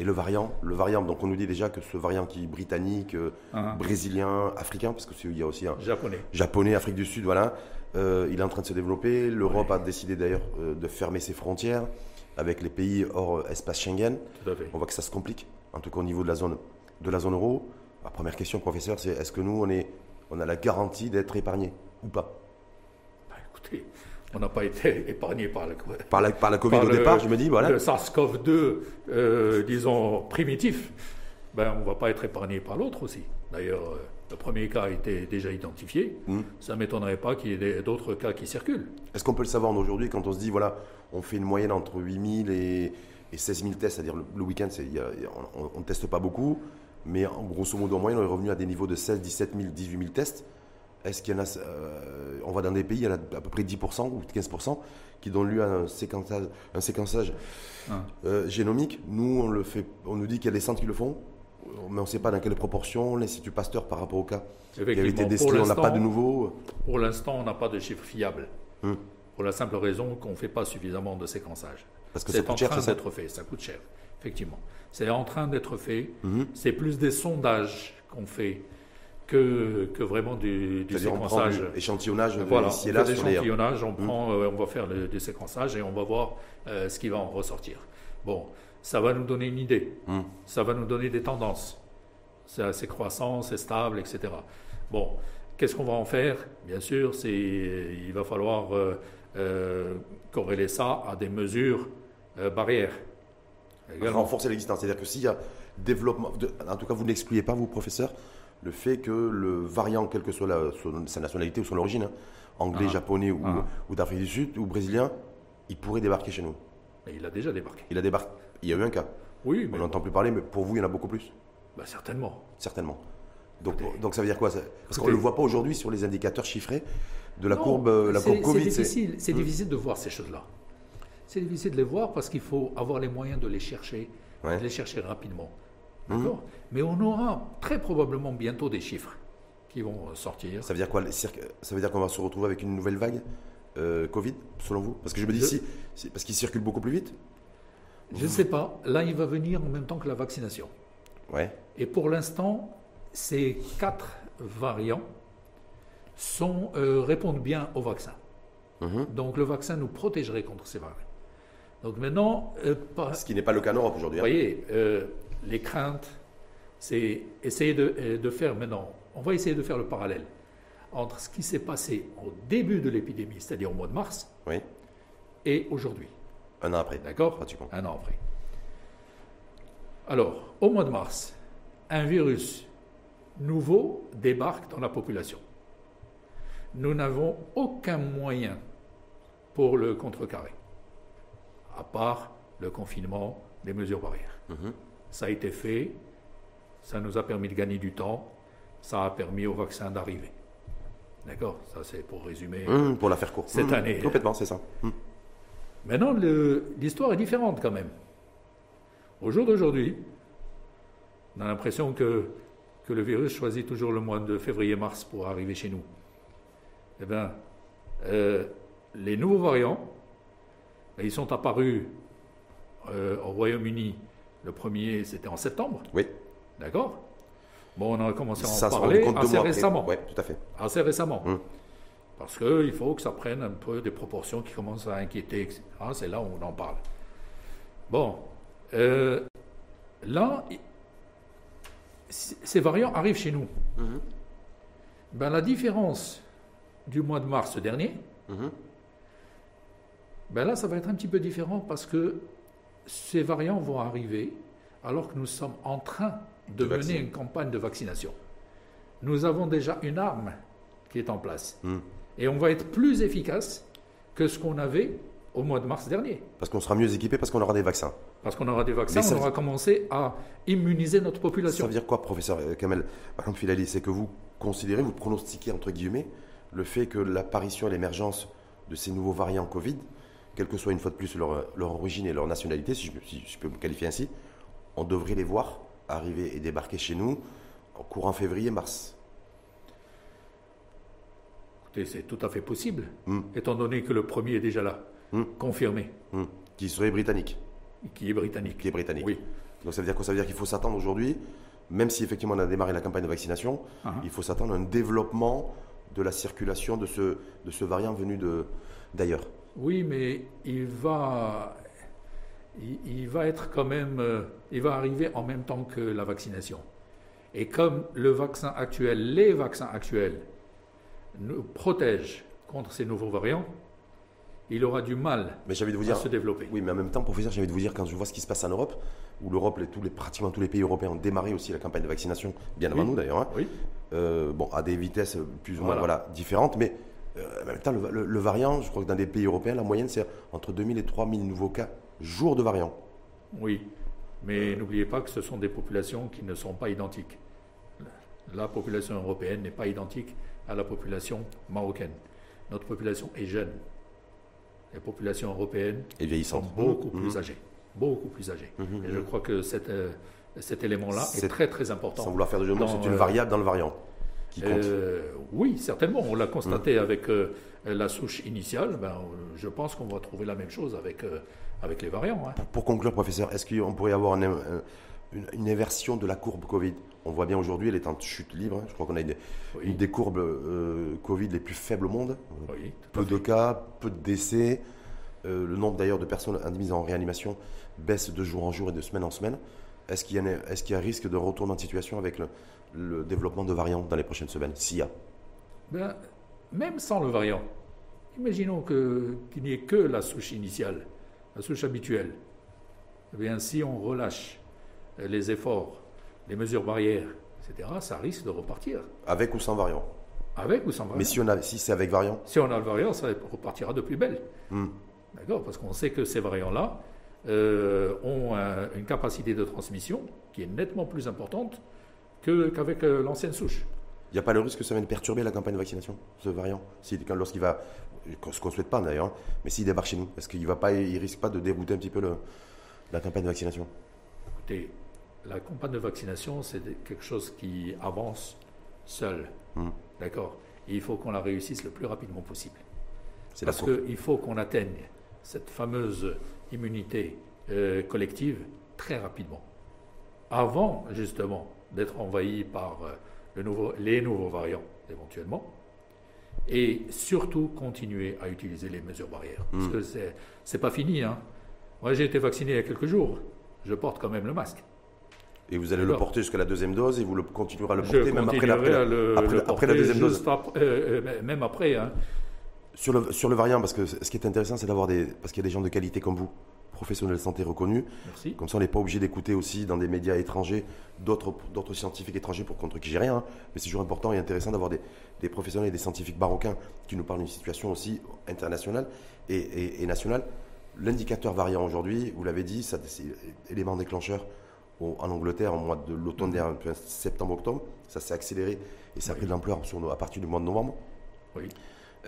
et le variant. Le variant, donc on nous dit déjà que ce variant qui est britannique, euh, uh-huh. brésilien, africain, parce qu'il y a aussi un japonais, japonais, Afrique du Sud, voilà, euh, il est en train de se développer. L'Europe a décidé d'ailleurs euh, de fermer ses frontières avec les pays hors espace Schengen. On voit que ça se complique, en tout cas au niveau de la zone, de la zone euro. La première question, professeur, c'est est-ce que nous, on, est, on a la garantie d'être épargnés ou pas? On n'a pas été épargné par la, par la, par la Covid au départ, je me dis, voilà. Le SARS-CoV-2, euh, disons, primitif, ben, on ne va pas être épargné par l'autre aussi. D'ailleurs, euh, le premier cas a été déjà identifié. Hmm. Ça ne m'étonnerait pas qu'il y ait d'autres cas qui circulent. Est-ce qu'on peut le savoir aujourd'hui quand on se dit, voilà, on fait une moyenne entre 8000 et, et 16 000 tests, c'est-à-dire le, week-end, on ne teste pas beaucoup, mais en grosso modo en moyenne, on est revenu à des niveaux de 16, 17 000, 18 000 tests. Est-ce qu'il y en a, euh, on va dans des pays, il y en a à peu près 10% ou 15% qui donnent lieu à un séquençage, un séquençage ah. euh, génomique. Nous, on, le fait, on nous dit qu'il y a des centres qui le font, mais on ne sait pas dans quelle proportion. L'Institut Pasteur par rapport au cas qui avait été décelé, on n'a pas de nouveau. Pour l'instant, on n'a pas de chiffres fiables. Hum. Pour la simple raison qu'on ne fait pas suffisamment de séquençage. Parce que c'est en train d'être fait, ça coûte cher, effectivement. C'est en train d'être fait. Hum. C'est plus des sondages qu'on fait que, que vraiment du, du séquençage. échantillonnage voilà, et là. L'échantillonnage, on, mmh. euh, on va faire le, du séquençage et on va voir euh, ce qui va en ressortir. Bon, ça va nous donner une idée, mmh. ça va nous donner des tendances. C'est assez croissant, c'est stable, etc. Bon, qu'est-ce qu'on va en faire? Bien sûr, c'est, il va falloir euh, corréler ça à des mesures barrières. Renforcer l'existence, c'est-à-dire que s'il y a développement, en tout cas vous n'excluez pas, vous professeurs, le fait que le variant, quelle que soit sa nationalité ou son origine, hein, anglais, ah. japonais ah. ou, d'Afrique du Sud ou brésilien, il pourrait débarquer chez nous. il a déjà débarqué. Il a débarqué. Il y a eu un cas. Oui, On n'entend plus parler, mais pour vous, il y en a beaucoup plus. Bah, certainement. Certainement. Donc, donc ça veut dire quoi Parce qu'on ne le voit pas aujourd'hui sur les indicateurs chiffrés de la courbe, euh, la courbe Covid. C'est difficile, c'est hmm. difficile de voir ces choses-là. C'est difficile de les voir parce qu'il faut avoir les moyens de les chercher, de les chercher rapidement. D'accord Mais on aura très probablement bientôt des chiffres qui vont sortir. Ça veut dire quoi Ça veut dire qu'on va se retrouver avec une nouvelle vague euh, Covid, selon vous? Parce que je me dis, si, parce qu'il circule beaucoup plus vite Je ne sais pas. Là, il va venir en même temps que la vaccination. Ouais. Et pour l'instant, ces quatre variants sont, euh, répondent bien au vaccin. Mhm. Donc le vaccin nous protégerait contre ces variants. Donc maintenant. Euh, Ce qui n'est pas le cas en Europe aujourd'hui. Hein. Vous voyez, les craintes, c'est essayer de, de, faire maintenant, on va essayer de faire le parallèle entre ce qui s'est passé au début de l'épidémie, c'est-à-dire au mois de mars, oui. et aujourd'hui. Un an après. D'accord Un an après. Alors, au mois de mars, un virus nouveau débarque dans la population. Nous n'avons aucun moyen pour le contrecarrer, à part le confinement, les mesures barrières. Mhm. Ça a été fait, ça nous a permis de gagner du temps, ça a permis au vaccin d'arriver. D'accord? Ça, c'est pour résumer. Mmh, pour la faire courte. Cette mmh, année. Complètement, c'est ça. Mmh. Maintenant, l'histoire est différente quand même. Au jour d'aujourd'hui, on a l'impression que, que le virus choisit toujours le mois de février-mars pour arriver chez nous. Eh bien, euh, les nouveaux variants, ben, ils sont apparus euh, au Royaume-Uni le premier, c'était en septembre. Oui. D'accord Bon, on a commencé à en parler assez récemment. Oui, tout à fait. Assez récemment. Hum. Parce qu'il faut que ça prenne un peu des proportions qui commencent à inquiéter, C'est là où on en parle. Bon. Euh, là, ces variants arrivent chez nous. Hum. Ben, la différence du mois de mars dernier, hum. ben là, ça va être un petit peu différent parce que ces variants vont arriver alors que nous sommes en train de, mener une campagne de vaccination. Nous avons déjà une arme qui est en place. Hmm. Et on va être plus efficace que ce qu'on avait au mois de mars dernier. Parce qu'on sera mieux équipé, parce qu'on aura des vaccins. Parce qu'on aura des vaccins, on aura commencé à immuniser notre population. Ça veut dire quoi, professeur Kamel? Par exemple, Filali, c'est que vous considérez, vous pronostiquez, entre guillemets, le fait que l'apparition et l'émergence de ces nouveaux variants Covid quelle que soit une fois de plus leur, origine et leur nationalité, si je, peux me qualifier ainsi, on devrait les voir arriver et débarquer chez nous en courant février-mars. c'est tout à fait possible, Hmm. étant donné que le premier est déjà là, Hmm. confirmé, Hmm. Qui serait britannique. qui est britannique. Qui est britannique. Oui. Donc ça veut dire quoi? Ça veut dire qu'il faut s'attendre aujourd'hui, même si effectivement on a démarré la campagne de vaccination, Ah, ah. il faut s'attendre à un développement de la circulation de ce, de ce variant venu d'ailleurs. Oui, mais il va, il, il va être quand même, euh, il va arriver en même temps que la vaccination. Et comme le vaccin actuel, les vaccins actuels nous protègent contre ces nouveaux variants, il aura du mal Mais de vous à dire, se développer. oui, mais en même temps, professeur, j'ai envie de vous dire, quand je vois ce qui se passe en Europe, où l'Europe, les- tous les, pratiquement tous les pays européens ont démarré aussi la campagne de vaccination, bien avant nous d'ailleurs, hein, Oui, euh, bon, à des vitesses plus ou moins Voilà. voilà, différentes, mais en même temps, le, le- le variant, je crois que dans des pays européens, la moyenne, c'est entre 2000 et 3000 nouveaux cas jour de variant. oui. Mais n'oubliez pas que ce sont des populations qui ne sont pas identiques. La population européenne n'est pas identique à la population marocaine. Notre population est jeune. Les populations européennes Et sont vieillissant. beaucoup Mhm. plus âgées. Beaucoup plus âgées. Mhm, Et je crois que cet, euh, cet élément-là est, très très Sans important. vouloir faire de jeu c'est une euh, variable dans le variant qui compte. Euh, oui, certainement. On l'a constaté avec euh, la souche initiale. Ben, euh, je pense qu'on va trouver la même chose avec, euh, avec les variants. hein. Pour conclure, professeur, est-ce qu'on pourrait avoir un- un- une, inversion de la courbe Covid? On voit bien aujourd'hui, elle est en chute libre. hein. Je crois qu'on a une, Oui, une des courbes euh, Covid les plus faibles au monde. oui, Peu de cas, peu de décès. Euh, le nombre d'ailleurs de personnes admises en réanimation baisse de jour en jour et de semaine en semaine. Est-ce qu'il y, a y a risque de retournement de situation avec le, le développement de variants dans les prochaines semaines S'il y a. Ben, même sans le variant, imaginons qu'il n'y ait que la souche initiale, la souche habituelle. Eh bien, si on relâche euh, les efforts, les mesures barrières, etc., ça risque de repartir. Avec ou sans variant Avec ou sans variant. Mais si, on a, si c'est avec variant Si on a le variant, ça repartira de plus belle. hmm. D'accord Parce qu'on sait que ces variants-là euh, ont un- une capacité de transmission qui est nettement plus importante qu'avec euh, l'ancienne souche. Il n'y a pas le risque que ça vienne perturber la campagne de vaccination, ce variant Si- Lorsqu'il va, ce qu'on ne souhaite pas d'ailleurs, hein, mais s'il débarque chez nous, est-ce qu'il ne risque pas de dérouter un petit peu le- la campagne de vaccination Écoutez, la campagne de vaccination, c'est quelque chose qui avance seul. Hmm. D'accord? Et il faut qu'on la réussisse le plus rapidement possible. Parce qu'il faut qu'on atteigne cette fameuse immunité euh, collective très rapidement. Avant, justement, d'être envahi par euh, le nouveau- les nouveaux variants, éventuellement. Et surtout, continuer à utiliser les mesures barrières. Parce Mm. que c'est c'est pas fini. Hein. Moi, j'ai été vacciné il y a quelques jours. Je porte quand même le masque. Et vous allez le porter jusqu'à la deuxième dose et vous le continuerez à le porter même après, la- après continuerai la- à le, après- le après porter la deuxième dose. après- euh, euh, même après. hein. Sur le, sur le variant, parce que ce qui est intéressant, c'est d'avoir des. Parce qu'il y a des gens de qualité comme vous, professionnels de santé reconnus. Merci. Comme ça, on n'est pas obligé d'écouter aussi dans des médias étrangers d'autres scientifiques étrangers pour contre qui j'ai rien. hein. Mais c'est toujours important et intéressant d'avoir des, des professionnels et des scientifiques marocains qui nous parlent d'une situation aussi internationale et, et- et nationale. L'indicateur variant aujourd'hui, vous l'avez dit, c'est élément déclencheur au- en Angleterre au mois de l'automne septembre-octobre. Ça s'est accéléré et ça a Oui. pris de l'ampleur à partir du mois de novembre. Oui.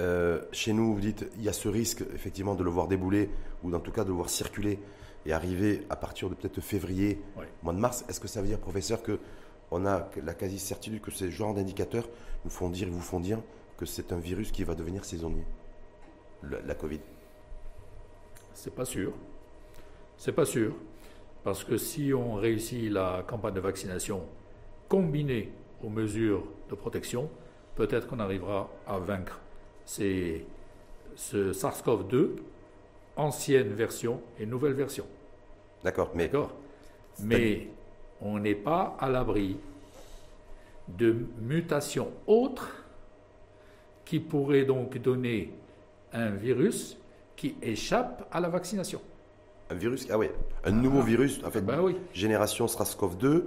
Euh, chez nous, vous dites, il y a ce risque effectivement de le voir débouler ou en tout cas de le voir circuler et arriver à partir de peut-être février, Oui. mois de mars. Est-ce que ça veut dire, professeur, que on a la quasi-certitude que ces genres d'indicateurs nous font dire, vous font dire que c'est un virus qui va devenir saisonnier, la, la Covid? C'est pas sûr. C'est pas sûr. Parce que si on réussit la campagne de vaccination combinée aux mesures de protection, peut-être qu'on arrivera à vaincre ces, ce SARS-CoV-2, ancienne version et nouvelle version. D'accord, mais on n'est pas à l'abri de mutations autres qui pourraient donc donner un virus qui échappe à la vaccination. un virus, ah ouais, un nouveau virus, en fait, Ben oui. génération SARS-CoV-2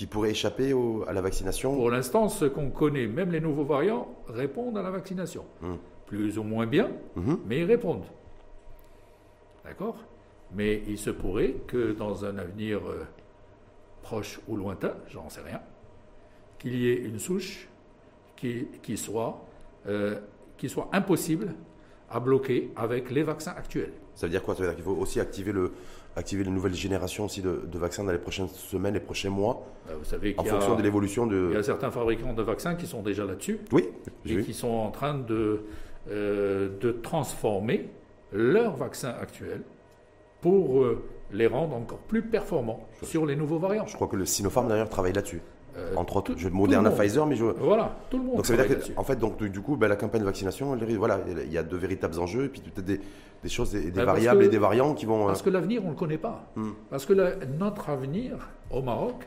qui pourrait échapper au- à la vaccination. Pour l'instant, ce qu'on connaît, même les nouveaux variants, répondent à la vaccination. Hmm. Plus ou moins bien, Mhm. mais ils répondent. D'accord? Mais il se pourrait que dans un avenir euh, proche ou lointain, j'en sais rien, qu'il y ait une souche qui, qui soit, euh, qui soit impossible à bloquer avec les vaccins actuels. Ça veut dire quoi? Ça veut dire qu'il faut aussi activer, le, activer les nouvelles générations aussi de, vaccins dans les prochaines semaines, les prochains mois bah, Vous savez En fonction de l'évolution de... Il y a certains fabricants de vaccins qui sont déjà là-dessus. Oui, Et qui sont en train de, euh, de transformer leurs vaccins actuels pour euh, les rendre encore plus performants sur les nouveaux variants. Je crois que le Sinopharm d'ailleurs travaille là-dessus. Euh, Entre autres, je Moderna, Pfizer, mais je. Voilà, tout le monde. Donc ça veut dire que, en fait, donc du coup, ben, la campagne de vaccination, voilà, il y a de véritables enjeux, et puis peut-être des, des, choses, des, ben, variables et des variants qui vont. Parce que l'avenir, on ne le connaît pas. Hmm. Parce que notre avenir au Maroc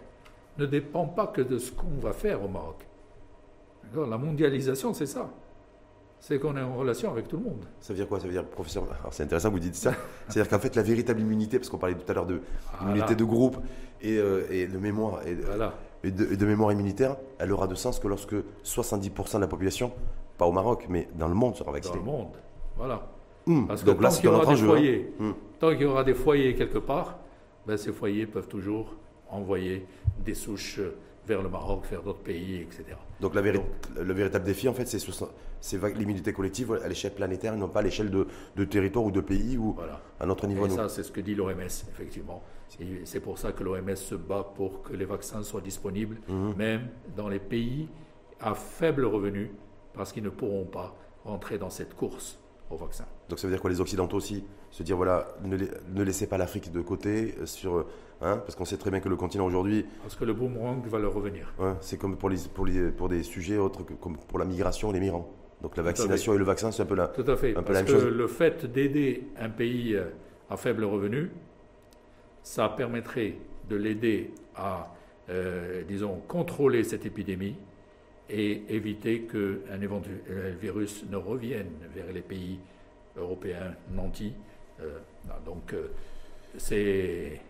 ne dépend pas que de ce qu'on va faire au Maroc. La mondialisation, c'est ça c'est qu'on est en relation avec tout le monde. Ça veut dire quoi? Ça veut dire, professeur, c'est intéressant que vous dites ça. C'est-à-dire qu'en fait, la véritable immunité, parce qu'on parlait tout à l'heure de l'immunité de groupe et, euh, de mémoire et, de, mémoire immunitaire, elle aura de sens que lorsque 70% de la population, pas au Maroc, mais dans le monde, sera vaccinée. Dans le monde, voilà. Parce que Donc tant qu'il y aura des foyers, hmm. tant qu'il y aura des foyers quelque part, ben, ces foyers peuvent toujours envoyer des souches vers le Maroc, vers d'autres pays, etc. Donc, la le véritable défi, en fait, c'est l'immunité collective à l'échelle planétaire, non pas à l'échelle de, territoire ou de pays ou à notre niveau. Et ça, c'est ce que dit l'OMS, effectivement. C'est pour ça que l'OMS se bat pour que les vaccins soient disponibles, mhm. même dans les pays à faible revenu, parce qu'ils ne pourront pas rentrer dans cette course au vaccin. Donc ça veut dire quoi les Occidentaux aussi? Se dire, voilà, ne, ne laissez pas l'Afrique de côté sur Hein, parce qu'on sait très bien que le continent aujourd'hui. Parce que le boomerang va leur revenir. c'est comme pour, les, pour, les, pour des sujets autres que comme pour la migration et les migrants. Donc la vaccination et le vaccin, c'est un peu la, Tout à fait. parce que le fait d'aider un pays euh, à faible revenu, ça permettrait de l'aider à, euh, disons, contrôler cette épidémie et éviter qu'un éventuel virus ne revienne vers les pays européens nantis. Euh, donc, c'est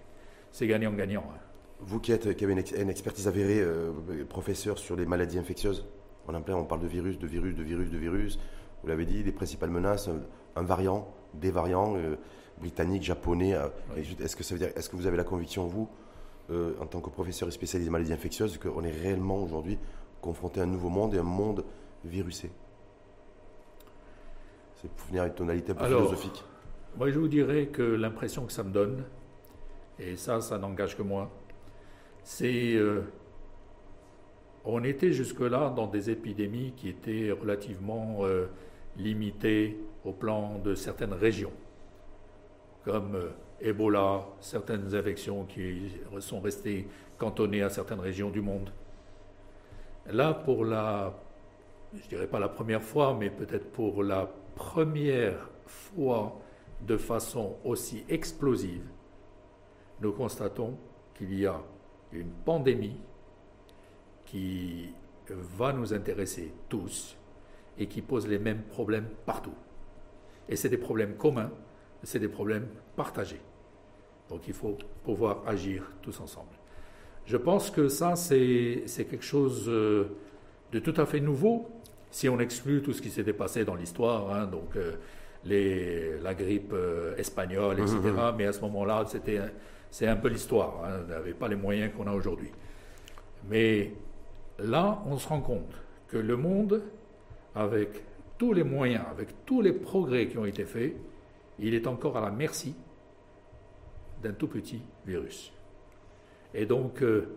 c'est gagnant-gagnant. Hein. Vous qui, êtes, qui avez une, expertise avérée, euh, professeur sur les maladies infectieuses, on, on parle de virus, de virus, de virus, de virus. Vous l'avez dit, les principales menaces, un, variant, des variants euh, britanniques, japonais. Euh, est-ce que ça veut dire, est-ce que vous avez la conviction, vous, en tant que professeur et spécialiste des maladies infectieuses, qu'on est réellement aujourd'hui confronté à un nouveau monde et un monde virusé? C'est pour venir à une tonalité un peu philosophique. Moi, je vous dirais que l'impression que ça me donne, et ça, ça n'engage que moi, c'est... Euh, on était jusque-là dans des épidémies qui étaient relativement euh, limitées au plan de certaines régions, comme euh, Ebola, certaines infections qui sont restées cantonnées à certaines régions du monde. Là, pour la, je dirais pas la première fois, mais peut-être pour la première fois de façon aussi explosive, nous constatons qu'il y a une pandémie qui va nous intéresser tous et qui pose les mêmes problèmes partout. Et c'est des problèmes communs, c'est des problèmes partagés. Donc il faut pouvoir agir tous ensemble. Je pense que ça, c'est quelque chose euh, de tout à fait nouveau, si on exclut tout ce qui s'était passé dans l'histoire, hein, donc euh, les, la grippe euh, espagnole, etc. Mmh, mmh. Mais à ce moment-là, c'était c'est un peu l'histoire. Hein. On n'avait pas les moyens qu'on a aujourd'hui. Mais là, on se rend compte que le monde, avec tous les moyens, avec tous les progrès qui ont été faits, il est encore à la merci d'un tout petit virus. Et donc, euh,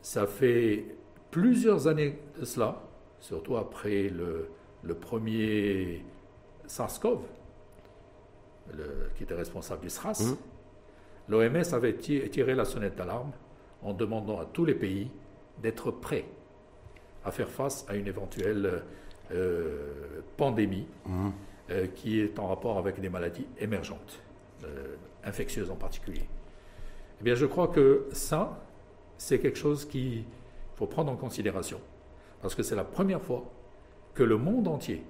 ça fait plusieurs années de cela, surtout après le, premier SARS-CoV, qui était responsable du SRAS, mmh l'OMS avait tiré la sonnette d'alarme en demandant à tous les pays d'être prêts à faire face à une éventuelle euh, pandémie mmh. euh, qui est en rapport avec des maladies émergentes, euh, infectieuses en particulier. Eh bien, je crois que ça, c'est quelque chose qu'il faut prendre en considération, parce que c'est la première fois que le monde entier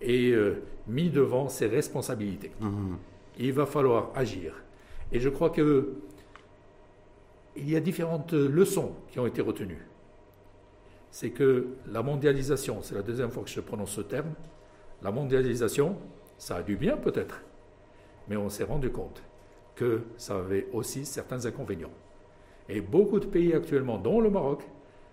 est mis devant ses responsabilités. Mmh. Il va falloir agir et je crois qu'il y a différentes leçons qui ont été retenues. C'est que la mondialisation, c'est la deuxième fois que je prononce ce terme, la mondialisation, ça a du bien peut-être, mais on s'est rendu compte que ça avait aussi certains inconvénients. Et beaucoup de pays actuellement, dont le Maroc,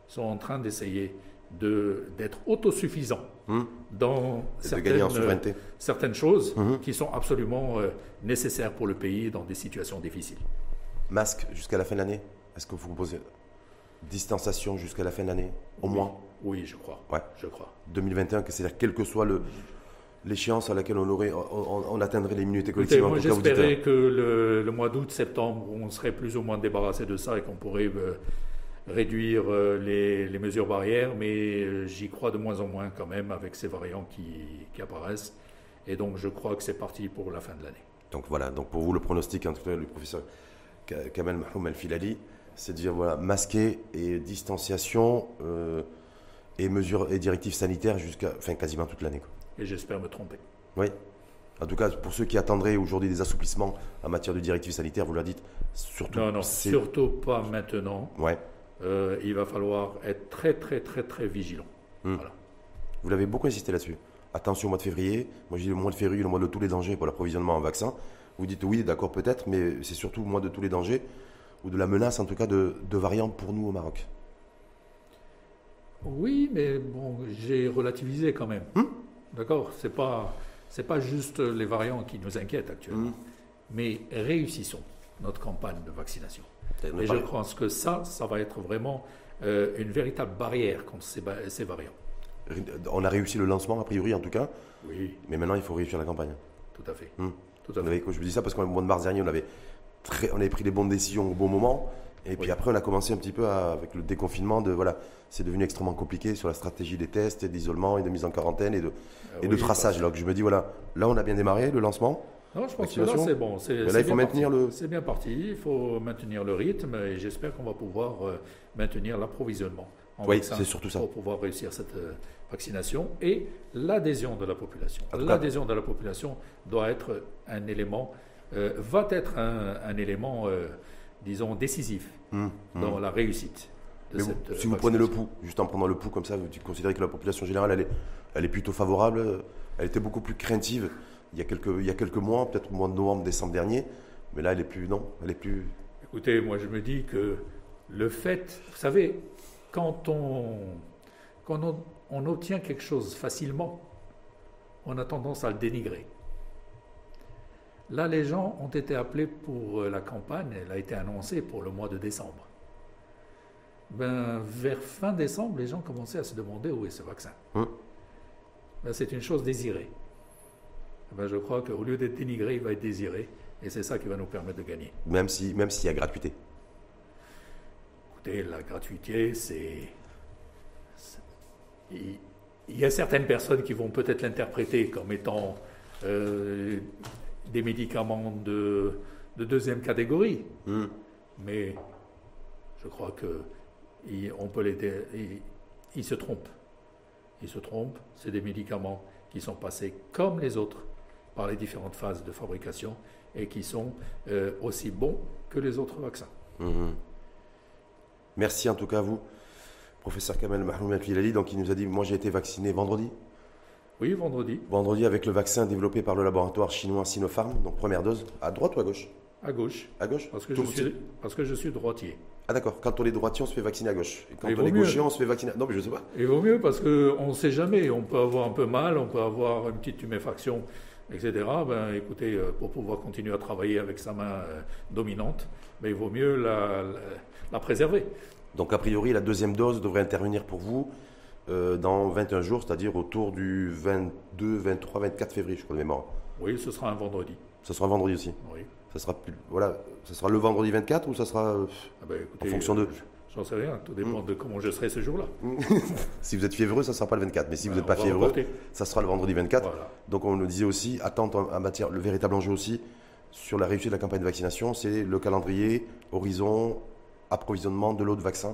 sont en train d'essayer d'être autosuffisant Hum. dans certaines, souveraineté. certaines choses Mhm. qui sont absolument euh, nécessaires pour le pays dans des situations difficiles. Masque jusqu'à la fin de l'année? Est-ce que vous proposez distanciation jusqu'à la fin de l'année Au moins? Oui, je crois. Ouais. Je crois. 2021, que c'est-à-dire quel que soit le l'échéance à laquelle on aurait, on, on- atteindrait l'immunité collective. moi j'espérais que le, le mois d'août, septembre, on serait plus ou moins débarrassé de ça et qu'on pourrait euh, réduire euh, les, les mesures barrières, mais euh, j'y crois de moins en moins quand même avec ces variants qui, qui apparaissent. Et donc je crois que c'est parti pour la fin de l'année. Donc voilà, donc pour vous le pronostic, cas, du professeur Ka- Kamel Mahmoum El Filali, c'est de dire voilà, masquer et distanciation euh, et mesures et directives sanitaires jusqu'à enfin, quasiment toute l'année. Et j'espère me tromper. Oui. En tout cas, pour ceux qui attendraient aujourd'hui des assouplissements en matière de directives sanitaires, vous leur dites surtout. Non, non, surtout pas maintenant. Ouais. Euh, il va falloir être très, très, très, très vigilant. Hmm. Voilà. Vous l'avez beaucoup insisté là-dessus. Attention au mois de février. Moi, je dis le mois de février, le mois de tous les dangers pour l'approvisionnement en vaccin. Vous dites oui, d'accord, peut-être, mais c'est surtout le mois de tous les dangers, ou de la menace, en tout cas, de, de variants pour nous au Maroc. Oui, mais bon, j'ai relativisé quand même. Hmm. D'accord? C'est pas, c'est pas juste les variants qui nous inquiètent actuellement. Hmm. Mais réussissons notre campagne de vaccination. Et je pense que ça, ça va être vraiment euh, une véritable barrière contre ces, variants. On a réussi le lancement, a priori, en tout cas, Oui, mais maintenant, il faut réussir la campagne. tout à fait. Hmm. Tout à On fait. avait- je vous dis ça parce qu'au mois de mars dernier, on avait, très, on avait pris les bonnes décisions au bon moment. Et puis après, on a commencé un petit peu à- avec le déconfinement. De, voilà, c'est devenu extrêmement compliqué sur la stratégie des tests, et d'isolement et de mise en quarantaine et de, Euh, et de oui, traçage. Alors que je me dis, voilà, là, on a bien démarré le lancement. Non, je pense que là, c'est bon. c'est- là, il faut bien maintenir parti. le- C'est bien parti. Il faut maintenir le rythme et j'espère qu'on va pouvoir euh, maintenir l'approvisionnement en Oui, c'est surtout ça. pour pouvoir réussir cette euh, vaccination et l'adhésion de la population. L'adhésion de la population doit être un élément, euh, va être un, un élément, disons, décisif Hum, hum. dans la réussite de vous- cette euh, si vous prenez le pouls, juste en prenant le pouls comme ça, vous considérez que la population générale, elle est, elle est plutôt favorable. Elle était beaucoup plus craintive il y a quelques, il y a quelques mois, peut-être au mois de novembre, décembre dernier. Mais là, elle est plus, non, elle est plus. Écoutez, moi je me dis que le fait, vous savez, quand on, quand on, on obtient quelque chose facilement, on a tendance à le dénigrer. Là, les gens ont été appelés pour euh, la campagne, elle a été annoncée pour le mois de décembre. Ben, vers fin décembre, les gens commençaient à se demander où est ce vaccin. Hum. Ben, c'est une chose désirée. Ben, je crois qu'au lieu d'être dénigré, il va être désiré. Et c'est ça qui va nous permettre de gagner. Même si, même s'il y a gratuité. Écoutez, la gratuité, c'est. Il il y a certaines personnes qui vont peut-être l'interpréter comme étant euh, des médicaments de, de deuxième catégorie, Hum. mais je crois que il- on peut les. dé- il- Ils se trompent. Ils se trompent. C'est des médicaments qui sont passés comme les autres par les différentes phases de fabrication et qui sont euh, aussi bons que les autres vaccins. Mhm. Merci en tout cas à vous, professeur Kamel Mahmoud Filali. Donc il nous a dit, moi j'ai été vacciné vendredi. Oui, vendredi. Vendredi avec le vaccin développé par le laboratoire chinois Sinopharm, donc première dose, à droite ou à gauche? À gauche, À gauche? Parce que, je suis, parce que je suis droitier. Ah d'accord, quand on est droitier, on se fait vacciner à gauche. Et quand on est mieux. gaucher, on se fait vacciner. Non mais je sais pas. Il vaut mieux parce qu'on ne sait jamais. On peut avoir un peu mal, on peut avoir une petite tuméfaction, etc. Ben, écoutez, euh, pour pouvoir continuer à travailler avec sa main euh, dominante, ben, il vaut mieux la, la- la préserver. Donc a priori, la deuxième dose devrait intervenir pour vous euh, dans 21 jours, c'est-à-dire autour du 22, 23, 24 février, je crois de mémoire. Oui, ce sera un vendredi. Ça sera vendredi aussi. Oui. Ça sera plus, voilà, ça sera le vendredi 24 ou ça sera euh, Ah ben, écoutez, En fonction de- J'en sais rien. Tout dépend de comment je serai ce jour-là. si vous êtes fiévreux, ça sera pas le 24, mais si vous Ben, n'êtes pas fiévreux, reporter. ça sera le vendredi 24. Voilà. Donc on nous disait aussi, attente en matière, le véritable enjeu aussi sur la réussite de la campagne de vaccination, c'est le calendrier, horizon, approvisionnement de l'eau de vaccin,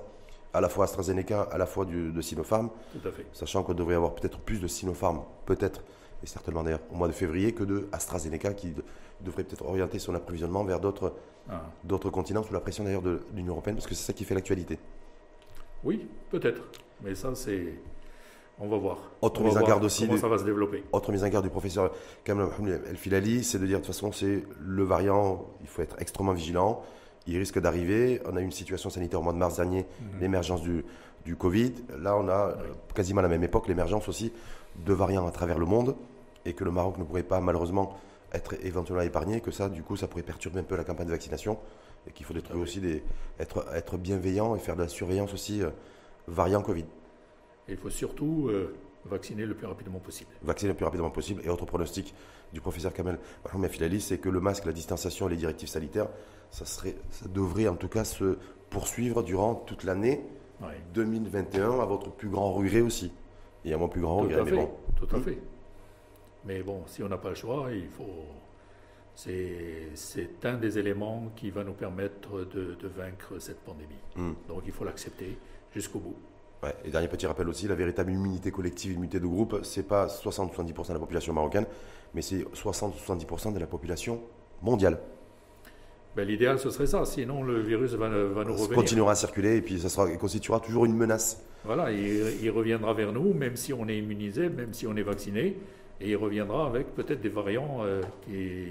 à la fois AstraZeneca, à la fois du- de Sinopharm, Tout à fait. sachant qu'on devrait avoir peut-être plus de Sinopharm, peut-être, et certainement d'ailleurs au mois de février, que de AstraZeneca qui de- devrait peut-être orienter son approvisionnement vers d'autres Ah. d'autres continents sous la pression d'ailleurs de l'Union européenne, parce que c'est ça qui fait l'actualité. Oui, peut-être. Mais ça, c'est. On va voir. Autre On mise en garde aussi Comment du- ça va se développer. Autre mise en garde du professeur Kamel Mohamed El Filali, c'est de dire de toute façon, c'est le variant, il faut être extrêmement vigilant. il risque d'arriver. On a eu une situation sanitaire au mois de mars dernier, Mhm. l'émergence du, du Covid. Là, on a euh, quasiment à la même époque l'émergence aussi de variants à travers le monde et que le Maroc ne pourrait pas malheureusement être éventuellement épargné, que ça, du coup, ça pourrait perturber un peu la campagne de vaccination et qu'il faudrait trouver aussi des, être, être bienveillant et faire de la surveillance aussi euh, variant Covid. Et il faut surtout euh, vacciner le plus rapidement possible. Vacciner le plus rapidement possible. Et autre pronostic du professeur Kamel Filali, c'est que le masque, la distanciation et les directives sanitaires, ça, serait, ça devrait en tout cas se poursuivre durant toute l'année Ouais. 2021 à votre plus grand regret aussi. Et à mon plus grand Tout regret, à mais fait. bon. Tout à Hmm. fait. Mais bon, si on n'a pas le choix, il faut. C'est un des éléments qui va nous permettre de, de vaincre cette pandémie. Hmm. Donc il faut l'accepter jusqu'au bout. Ouais, et dernier petit rappel aussi, la véritable immunité collective, immunité de groupe, c'est pas 60-70% de la population marocaine, mais c'est 60-70% de la population mondiale. Ben, L'idéal, ce serait ça. Sinon, le virus va, va nous Ça revenir. continuera à circuler et puis ça sera, il constituera toujours une menace. Voilà, il, il reviendra vers nous, même si on est immunisé, même si on est vacciné, et il reviendra avec peut-être des variants euh, qui,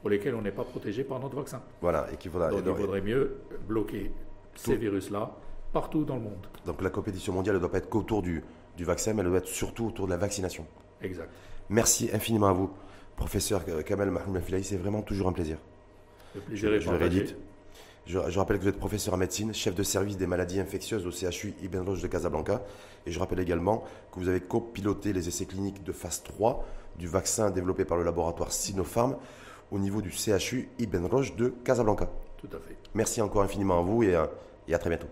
pour lesquels on n'est pas protégé par notre vaccin. Voilà, et qu'il faudra. Donc il vaudrait mieux bloquer ces virus-là partout dans le monde. donc la compétition mondiale ne doit pas être qu'autour du, du vaccin, mais elle doit être surtout autour de la vaccination. Exact. Merci infiniment à vous, professeur Kamel Mahmoud Filahi, c'est vraiment toujours un plaisir. Le plaisir est Je le partagé. Je, je rappelle que vous êtes professeur en médecine, chef de service des maladies infectieuses au CHU Ibn Roche de Casablanca. Et je rappelle également que vous avez copiloté les essais cliniques de phase 3 du vaccin développé par le laboratoire Sinopharm au niveau du CHU Ibn Roche de Casablanca. Tout à fait. Merci encore infiniment à vous et, et à très bientôt.